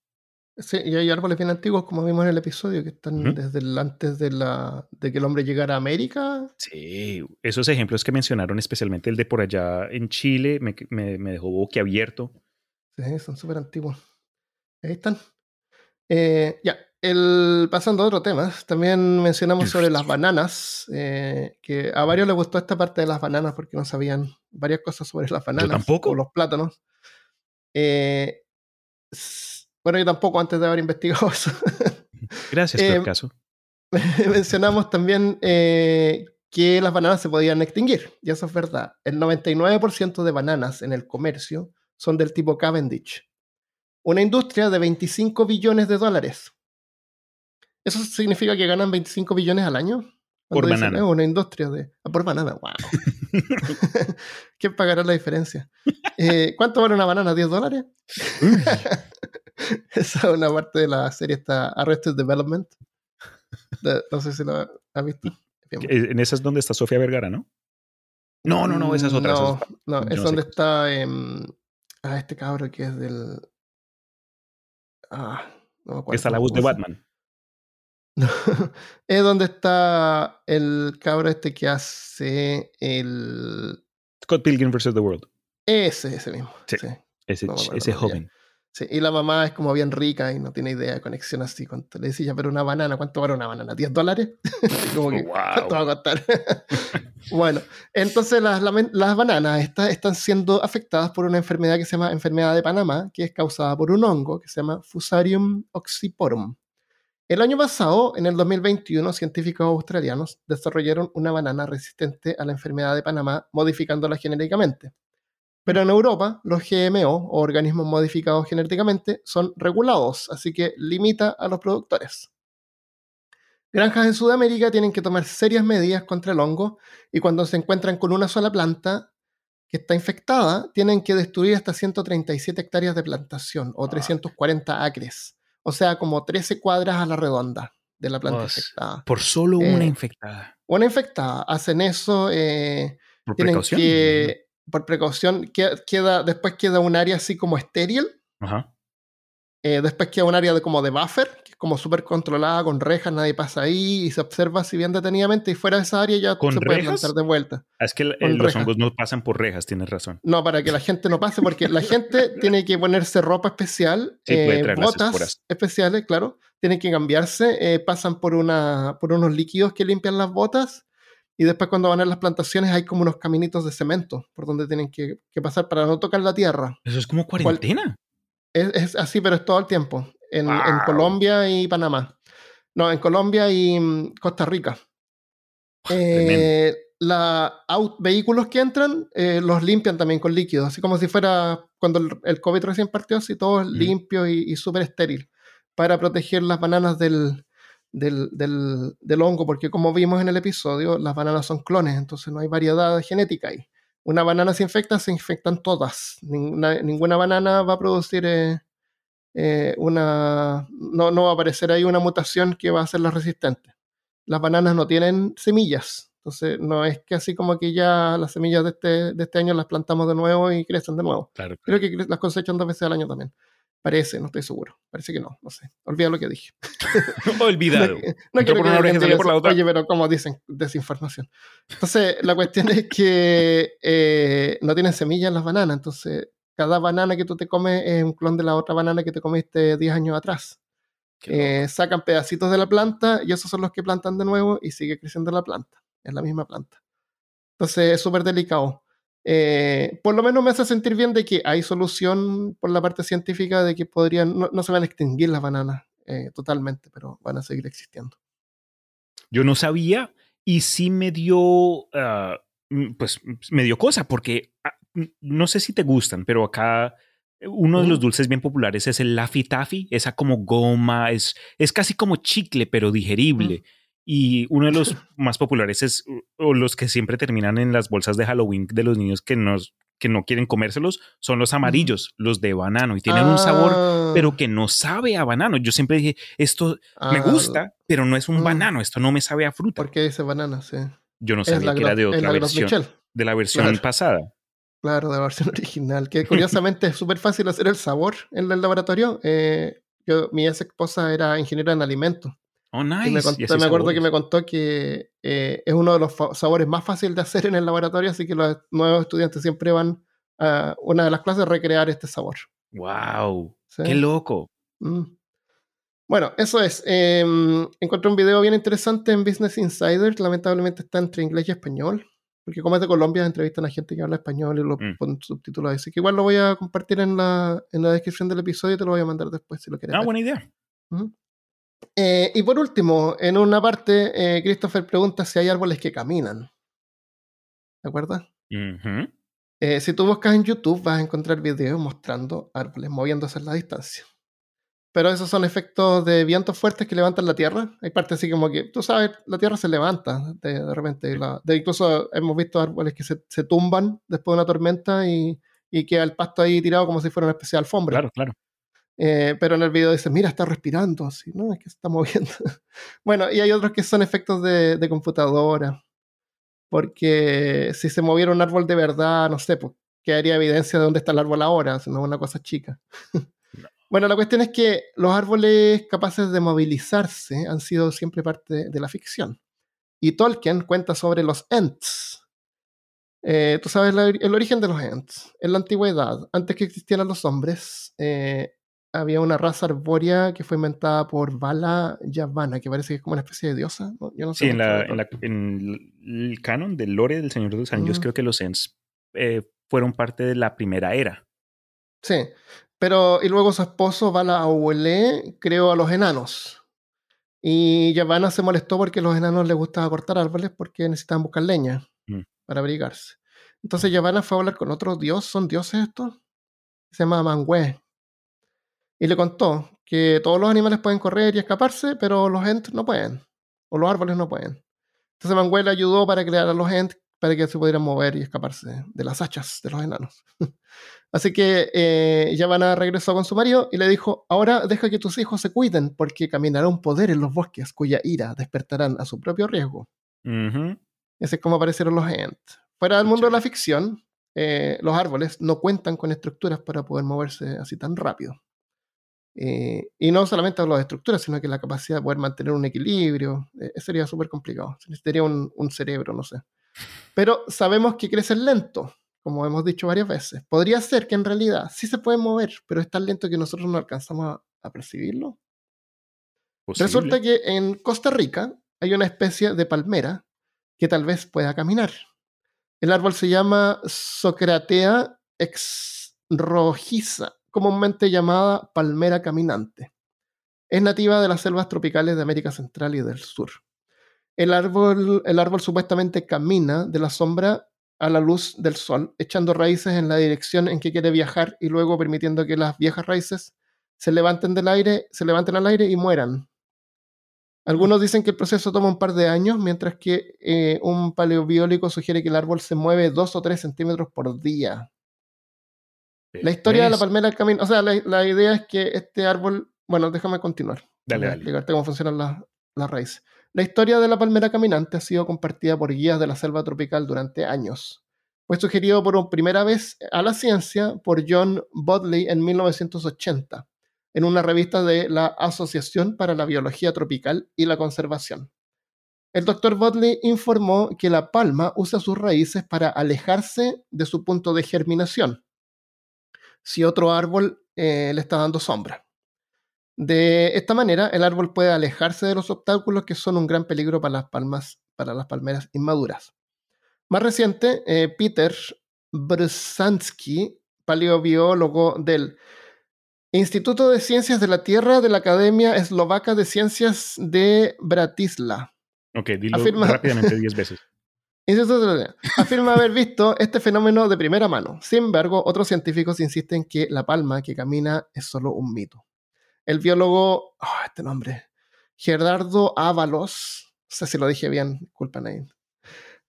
Sí, y hay árboles bien antiguos, como vimos en el episodio, que están desde el, antes de, la, de que el hombre llegara a América. Sí, esos ejemplos que mencionaron, especialmente el de por allá en Chile, me, me, me dejó boquiabierto. Sí, son súper antiguos. Ahí están. Eh, ya, el, pasando a otro tema, también mencionamos sobre las [laughs] bananas, eh, que a varios les gustó esta parte de las bananas porque no sabían varias cosas sobre las bananas tampoco. o los plátanos. Eh, bueno, yo tampoco antes de haber investigado eso. [laughs] Gracias por el caso. [laughs] Mencionamos también que las bananas se podían extinguir, y eso es verdad. El 99% de bananas en el comercio son del tipo Cavendish, una industria de 25 billones de dólares. ¿Eso significa que ganan 25 billones al año? Por banana. una industria de... Ah, por banana, wow. [laughs] ¿Quién pagará la diferencia? Eh, ¿Cuánto vale una banana? ¿10 dólares? [laughs] Esa es una parte de la serie, está Arrested Development. no sé si lo has visto. En esa es donde está Sofía Vergara, ¿no? No, no, no, esa es otra. No, no, es donde está ah, este cabro que es del... Ah, no me acuerdo. Está la voz de Batman. [laughs] es donde está el cabro este que hace el. Scott Pilgrim vs. The World. Ese, ese mismo. Sí. Ese, ese joven. Sí, y la mamá es como bien rica y no tiene idea de conexión así. Le decía, pero una banana, ¿cuánto vale una banana? ¿10 dólares? [laughs] como que, ¿cuánto va a costar? [laughs] bueno, entonces las, las bananas están siendo afectadas por una enfermedad que se llama enfermedad de Panamá, que es causada por un hongo que se llama Fusarium oxyporum. El año pasado, en el 2021, científicos australianos desarrollaron una banana resistente a la enfermedad de Panamá modificándola genéticamente. Pero en Europa, los GMO o organismos modificados genéticamente son regulados, así que limita a los productores. Granjas en Sudamérica tienen que tomar serias medidas contra el hongo y cuando se encuentran con una sola planta que está infectada, tienen que destruir hasta 137 hectáreas de plantación o 340 acres o sea, como 13 cuadras a la redonda de la planta infectada. Por solo una eh, infectada. Una infectada. Hacen eso. Eh, por precaución. Que, por precaución. Queda, después queda un área así como estéril. Ajá. Eh, después queda un área de, como de buffer, que es como súper controlada, con rejas, nadie pasa ahí y se observa si bien detenidamente y fuera de esa área ya se puede plantar de vuelta. Ah, es que los hongos no pasan por rejas, tienes razón. No, para que la gente no pase, porque la gente [laughs] tiene que ponerse ropa especial, eh, botas especiales, claro, tienen que cambiarse, eh, pasan por, una, por unos líquidos que limpian las botas y después cuando van a las plantaciones hay como unos caminitos de cemento por donde tienen que, pasar para no tocar la tierra. Eso es como cuarentena. Es, así, pero es todo el tiempo. En, Colombia y Panamá. No, en Colombia y mm, Costa Rica. Eh, la vehículos que entran eh, los limpian también con líquidos, así como si fuera cuando el, COVID recién partió, así todo limpio y, súper estéril, para proteger las bananas del, del, del, hongo, porque como vimos en el episodio, las bananas son clones, entonces no hay variedad genética ahí una banana se infecta, se infectan todas. Ninguna, banana va a producir eh, eh, una. No, no, va a aparecer ahí una mutación que va a hacerla resistente. Las bananas no tienen semillas. Entonces, no es que así como que ya las semillas de este, de este año las plantamos de nuevo y crecen de nuevo. Creo que las cosechan dos veces al año también. Parece, no estoy seguro. Parece que no, no sé. Olvida lo que dije. [laughs] Olvidado. [laughs] no, quiero que por la otra. Oye, pero como dicen, desinformación. Entonces, la cuestión es que eh, no tienen semillas las bananas. Entonces, cada banana que tú te comes es un clon de la otra banana que te comiste 10 años atrás. Eh, sacan pedacitos de la planta y esos son los que plantan de nuevo y sigue creciendo la planta. Es la misma planta. Entonces, es súper delicado. Eh, por lo menos me hace sentir bien de que hay solución por la parte científica de que podrían, no, se van a extinguir las bananas eh, totalmente, pero van a seguir existiendo. Yo no sabía y sí me dio, ah, mm, pues me dio cosa porque ah, no sé si te gustan, pero acá uno de los dulces bien populares es el Laffy Taffy, esa como goma, es, es casi como chicle, pero digerible. Y uno de los [laughs] más populares es, o los que siempre terminan en las bolsas de Halloween de los niños que, nos, que no quieren comérselos, son los amarillos, los de banano. Y tienen un sabor, ah. pero que no sabe a banano. Yo siempre dije, esto me ah, gusta, pero no es un mm. banano, esto no me sabe a fruta. ¿Por qué dice banana? Sí. Yo no sabía que era de otra versión. De la versión Claro. pasada. Claro, de la versión [laughs] original. Que [laughs] curiosamente es súper fácil hacer el sabor en el laboratorio. Eh, yo, mi ex esposa era ingeniera en alimentos. Oh, nice. Me, contó- acuerdo que me contó que eh, es uno de los sabores más fáciles de hacer en el laboratorio, así que los nuevos estudiantes siempre van a una de las clases a recrear este sabor. Wow. ¿sí? Qué loco. Mm. Bueno, eso es. Eh, encontré un video bien interesante en Business Insider. Lamentablemente está entre inglés y español. Porque como es de Colombia, entrevistan a gente que habla español y lo Mm. ponen subtítulos. ahí. Así que igual lo voy a compartir en la, en la descripción del episodio y te lo voy a mandar después si lo quieres. Ah, ver. buena idea. Eh, y por último, en una parte, eh, Christopher pregunta si hay árboles que caminan. ¿De acuerdo? Eh, si tú buscas en YouTube, vas a encontrar videos mostrando árboles moviéndose en la distancia. Pero esos son efectos de vientos fuertes que levantan la tierra. Hay partes así como que, tú sabes, la tierra se levanta de, de repente. la- de, incluso hemos visto árboles que se, se tumban después de una tormenta y, y queda el pasto ahí tirado como si fuera una especie de alfombra. Claro, claro. Eh, pero en el video dice, mira, está respirando, así, ¿no? Es que se está moviendo. [laughs] bueno, y hay otros que son efectos de, de computadora. Porque si se moviera un árbol de verdad, no sé, pues quedaría evidencia de dónde está el árbol ahora, si no es una cosa chica. [laughs] bueno, la cuestión es que los árboles capaces de movilizarse han sido siempre parte de la ficción. Y Tolkien cuenta sobre los Ents. Eh, Tú sabes la- el origen de los Ents. En la antigüedad, antes que existieran los hombres, eh, había una raza arbórea que fue inventada por Vala Yavanna, que parece que es como una especie de diosa. ¿no? Yo no sé Sí, en, la, de en, la- Tolkien. en el canon del lore del Señor de los Anillos, creo que los Ents eh, fueron parte de la primera era. Sí, pero y luego su esposo Vala Abuelé creó a los enanos. Y Yavanna se molestó porque a los enanos les gustaba cortar árboles porque necesitaban buscar leña Mm. para abrigarse. Entonces Yavanna fue a hablar con otro dios, ¿son dioses estos? Se llama Manwë. Y le contó que todos los animales pueden correr y escaparse, pero los Ents no pueden. O los árboles no pueden. Entonces le ayudó para crear a los Ents para que se pudieran mover y escaparse de las hachas de los enanos. [laughs] Así que eh, Yavanna regresó con su marido y le dijo, ahora deja que tus hijos se cuiden porque caminará un poder en los bosques cuya ira despertarán a su propio riesgo. Ese es como aparecieron los Ents. Fuera del mundo de la ficción, eh, los árboles no cuentan con estructuras para poder moverse así tan rápido. Eh, y no solamente hablo de estructuras, sino que la capacidad de poder mantener un equilibrio. eh, sería súper complicado. Se necesitaría un, un cerebro, no sé. Pero sabemos que crecen lento, como hemos dicho varias veces. Podría ser que en realidad sí se pueden mover, pero es tan lento que nosotros no alcanzamos a, a percibirlo. Posible. Resulta que en Costa Rica hay una especie de palmera que tal vez pueda caminar. El árbol se llama Socratea exrojiza, comúnmente llamada palmera caminante. Es nativa de las selvas tropicales de América Central y del Sur. El árbol, el árbol supuestamente camina de la sombra a la luz del sol, echando raíces en la dirección en que quiere viajar y luego permitiendo que las viejas raíces se levanten del aire, se levanten al aire y mueran. Algunos dicen que el proceso toma un par de años, mientras que eh, un paleobiólico sugiere que el árbol se mueve dos o tres centímetros por día. La historia de la palmera del camino, o sea, la, la idea es que este árbol, bueno, déjame continuar. Dale, dale. explicarte cómo funcionan las, las raíces. La historia de la palmera caminante ha sido compartida por guías de la selva tropical durante años. Fue sugerido por primera vez a la ciencia por John Bodley en 1980, en una revista de la Asociación para la Biología Tropical y la Conservación. El doctor Bodley informó que la palma usa sus raíces para alejarse de su punto de germinación, si otro árbol eh, le está dando sombra. De esta manera, el árbol puede alejarse de los obstáculos que son un gran peligro para las palmas, para las palmeras inmaduras. Más reciente, eh, Peter Brzezinski, paleobiólogo del Instituto de Ciencias de la Tierra de la Academia Eslovaca de Ciencias de Bratislava, Ok, dilo Afirma- rápidamente 10 veces. Afirma haber visto este fenómeno de primera mano. Sin embargo, otros científicos insisten que la palma que camina es solo un mito. El biólogo, ah, este nombre, Gerardo Ábalos, no sé si lo dije bien, disculpen ahí,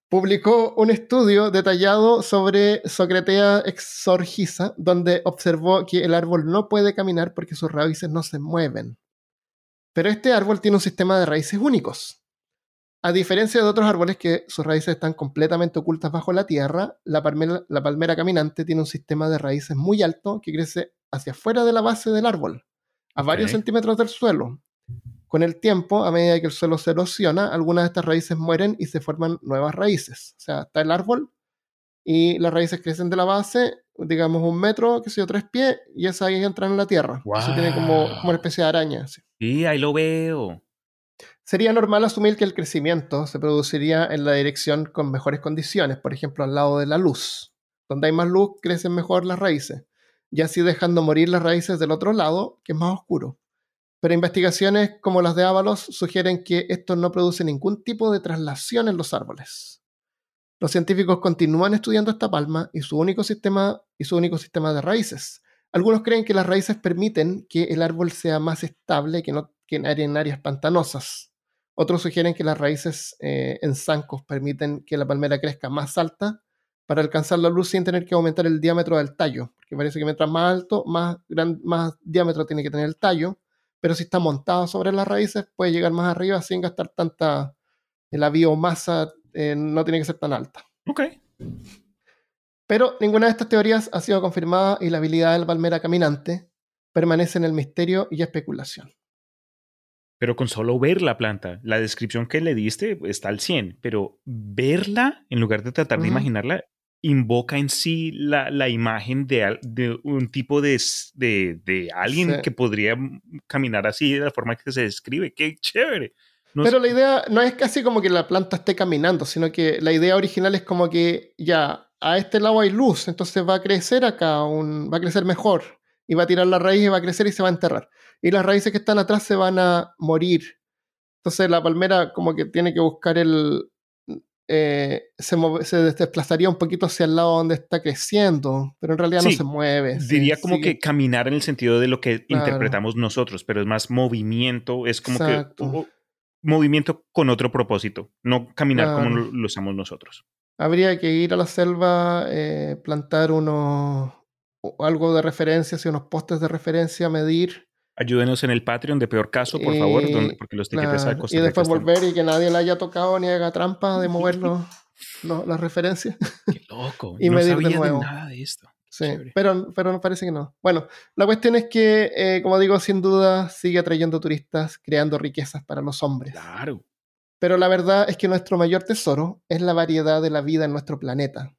publicó un estudio detallado sobre Socratea exorgiza, donde observó que el árbol no puede caminar porque sus raíces no se mueven. Pero este árbol tiene un sistema de raíces únicos. A diferencia de otros árboles que sus raíces están completamente ocultas bajo la tierra, la palmera, la palmera caminante tiene un sistema de raíces muy alto que crece hacia afuera de la base del árbol, a varios centímetros del suelo. Con el tiempo, a medida que el suelo se erosiona, algunas de estas raíces mueren y se forman nuevas raíces. O sea, está el árbol y las raíces crecen de la base, digamos un metro, que sé yo, tres pies, y esas ahí entran en la tierra. Eso tiene como, como una especie de araña. así. Sí, ahí lo veo. Sería normal asumir que el crecimiento se produciría en la dirección con mejores condiciones, por ejemplo, al lado de la luz. Donde hay más luz, crecen mejor las raíces, y así dejando morir las raíces del otro lado, que es más oscuro. Pero investigaciones como las de Ábalos sugieren que esto no produce ningún tipo de traslación en los árboles. Los científicos continúan estudiando esta palma y su único sistema, y su único sistema de raíces. Algunos creen que las raíces permiten que el árbol sea más estable que, no, que en, área- en áreas pantanosas. Otros sugieren que las raíces eh, en zancos permiten que la palmera crezca más alta para alcanzar la luz sin tener que aumentar el diámetro del tallo, porque parece que mientras más alto, más, gran, más diámetro tiene que tener el tallo, pero si está montado sobre las raíces puede llegar más arriba sin gastar tanta... La biomasa eh, no tiene que ser tan alta. Ok. Pero ninguna de estas teorías ha sido confirmada y la habilidad de la palmera caminante permanece en el misterio y especulación. Pero con solo ver la planta, la descripción que le diste está al 100, pero verla, en lugar de tratar de imaginarla, invoca en sí la, la imagen de, un tipo de, de, de alguien Sí. que podría caminar así de la forma que se describe. ¡Qué chévere! No Pero la idea no es casi como que la planta esté caminando, sino que la idea original es como que ya a este lado hay luz, entonces va a crecer acá, un, va a crecer mejor y va a tirar la raíz y va a crecer y se va a enterrar. Y las raíces que están atrás se van a morir. Entonces la palmera como que tiene que buscar el... eh, se, se desplazaría un poquito hacia el lado donde está creciendo, pero en realidad no Sí, se mueve. Diría como sigue- que caminar en el sentido de lo que Claro. interpretamos nosotros, pero es más movimiento, es como Exacto. que movimiento con otro propósito, no caminar como Claro. lo, lo usamos nosotros. Habría que ir a la selva, eh, plantar unos algo de referencia, unos postes de referencia, medir, Ayúdenos en el Patreon de peor caso, por favor, Y- donde- porque los claro, Costa y después están- volver y que nadie le haya tocado ni haga trampa de mover las [laughs] referencias. Qué loco. [laughs] y no medir de sabía nuevo. nada de esto. Sí, pero, pero no parece que no. Bueno, la cuestión es que, eh, como digo, sin duda sigue atrayendo turistas, creando riquezas para los hombres. Claro. Pero la verdad es que nuestro mayor tesoro es la variedad de la vida en nuestro planeta.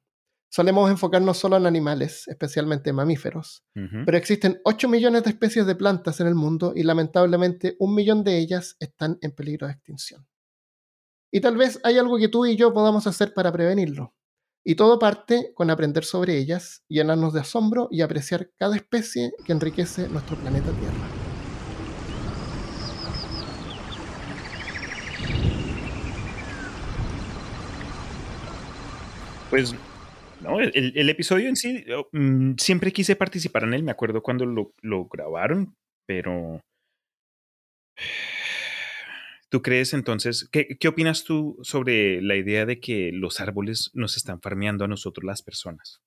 Solemos enfocarnos solo en animales, especialmente mamíferos, pero existen 8 millones de especies de plantas en el mundo y lamentablemente un millón de ellas están en peligro de extinción. Y tal vez hay algo que tú y yo podamos hacer para prevenirlo. Y todo parte con aprender sobre ellas, llenarnos de asombro y apreciar cada especie que enriquece nuestro planeta Tierra. Pues, no, el, el episodio en sí, yo, mm, siempre quise participar en él, me acuerdo cuando lo, lo grabaron, pero... [sighs] ¿Tú crees entonces, qué, qué opinas tú sobre la idea de que los árboles nos están farmeando a nosotros las personas?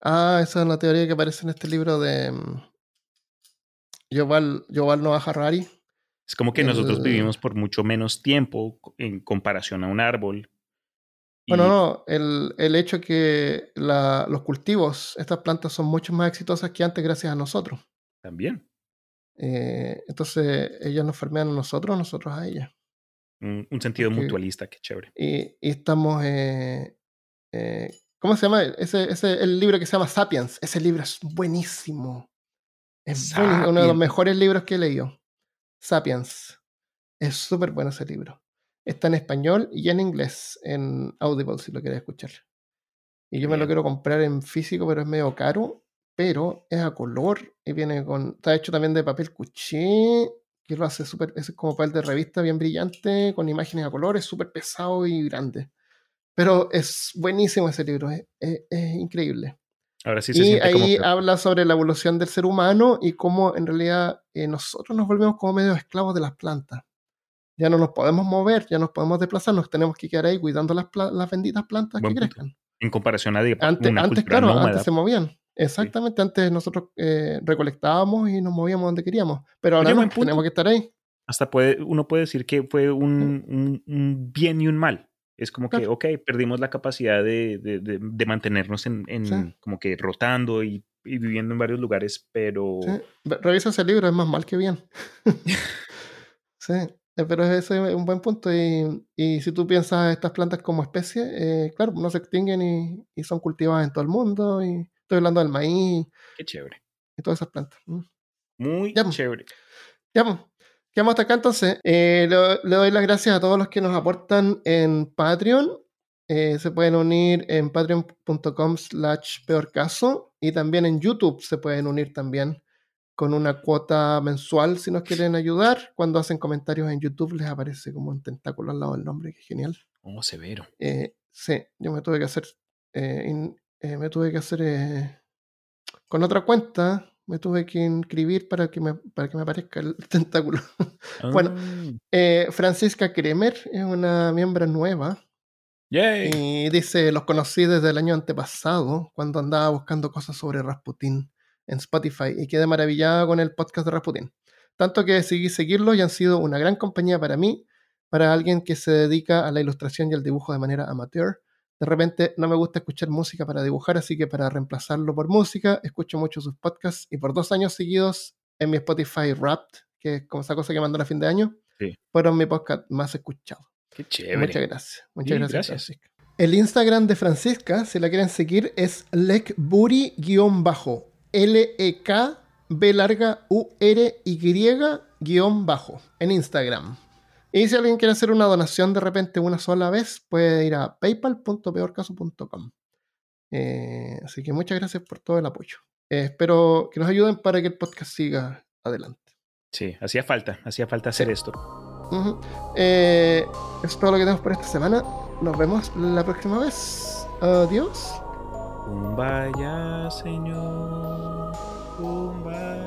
Ah, esa es una teoría que aparece en este libro de mm, Yuval, Yuval Noah Harari. Es como que nosotros vivimos por mucho menos tiempo en comparación a un árbol. Bueno, no, el, el hecho que la- los cultivos, estas plantas son mucho más exitosas que antes gracias a nosotros. también Eh, entonces, ellos nos farmean a nosotros, nosotros a ellas. un, un sentido Porque- mutualista, qué chévere. Y, y estamos... eh, eh, ¿Cómo se llama? Ese, ese, el libro que se llama Sapiens. Ese libro es buenísimo. Es buenísimo, uno de los mejores libros que he leído. Sapiens. Es súper bueno ese libro. Está en español y en inglés, en Audible, si lo quieres escuchar. Y yo me lo quiero comprar en físico, pero es medio caro. Pero es a color y viene con. Está hecho también de papel cuché, que lo hace súper. Es como papel de revista bien brillante, con imágenes a color. Es súper pesado y grande. Pero es buenísimo ese libro, es, es- es increíble. Ahora sí se y como ahí habla sobre la evolución del ser humano y cómo en realidad eh, nosotros nos volvemos como medio esclavos de las plantas. Ya no nos podemos mover, ya nos podemos desplazar, nos tenemos que quedar ahí cuidando las, las benditas plantas Buen que punto. crezcan. en comparación a Antes, una antes cultura claro, nómada. antes se movían. Exactamente, antes nosotros eh, recolectábamos y nos movíamos donde queríamos. Pero ahora no, tenemos que estar ahí. Hasta puede, uno puede decir que fue un, un- un bien y un mal. Es como que, ok, perdimos la capacidad de, de- de- de mantenernos en, en Sí. como que rotando y, y viviendo en varios lugares, pero Revisa ese libro, es más mal que bien. [laughs] [laughs] sí, pero ese es un buen punto. Y, y si tú piensas estas plantas como especie, eh, claro, no se extinguen y, y son cultivadas en todo el mundo. Y estoy hablando del maíz qué chévere. y todas esas plantas. Mm. Muy Ya, pues. chévere. Ya, pues. Quedamos hasta acá entonces. Eh, le, le doy las gracias a todos los que nos aportan en Patreon. Eh, se pueden unir en patreon.com slash peor caso y también en YouTube se pueden unir también con una cuota mensual si nos quieren ayudar. Cuando hacen comentarios en YouTube les aparece como un tentáculo al lado del nombre, que es genial. Oh, severo. Eh, sí, yo me tuve que hacer, eh, in- eh, me tuve que hacer eh, con otra cuenta, me tuve que inscribir para que me, para que me aparezca el [laughs] tentáculo. Bueno. Ah, Eh, Francisca Kremer es una miembro nueva yay. y dice, los conocí desde el año antepasado cuando andaba buscando cosas sobre Rasputin en Spotify y quedé maravillada con el podcast de Rasputin. Tanto que decidí seguirlos y han sido una gran compañía para mí, para alguien que se dedica a la ilustración y al dibujo de manera amateur. De repente no me gusta escuchar música para dibujar, así que para reemplazarlo por música, escucho mucho sus podcasts y por dos años seguidos en mi Spotify Wrapped, que es como esa cosa que mandan a fin de año, Sí. fueron mi podcast más escuchado. Qué chévere. Muchas gracias. Muchas Sí, gracias, gracias. Francisca. El Instagram de Francisca, si la quieren seguir, es lekburi-bajo. L-E-K B larga U-R-Y-bajo en Instagram. Y si alguien quiere hacer una donación de repente una sola vez, puede ir a paypal.peorcaso.com. Eh, así que muchas gracias por todo el apoyo. Eh, espero que nos ayuden para que el podcast siga adelante. Sí, hacía falta, hacía falta hacer Sí. esto. Eh, es todo lo que tenemos por esta semana. Nos vemos la próxima vez. Adiós. Kumbaya, señor. Kumbaya.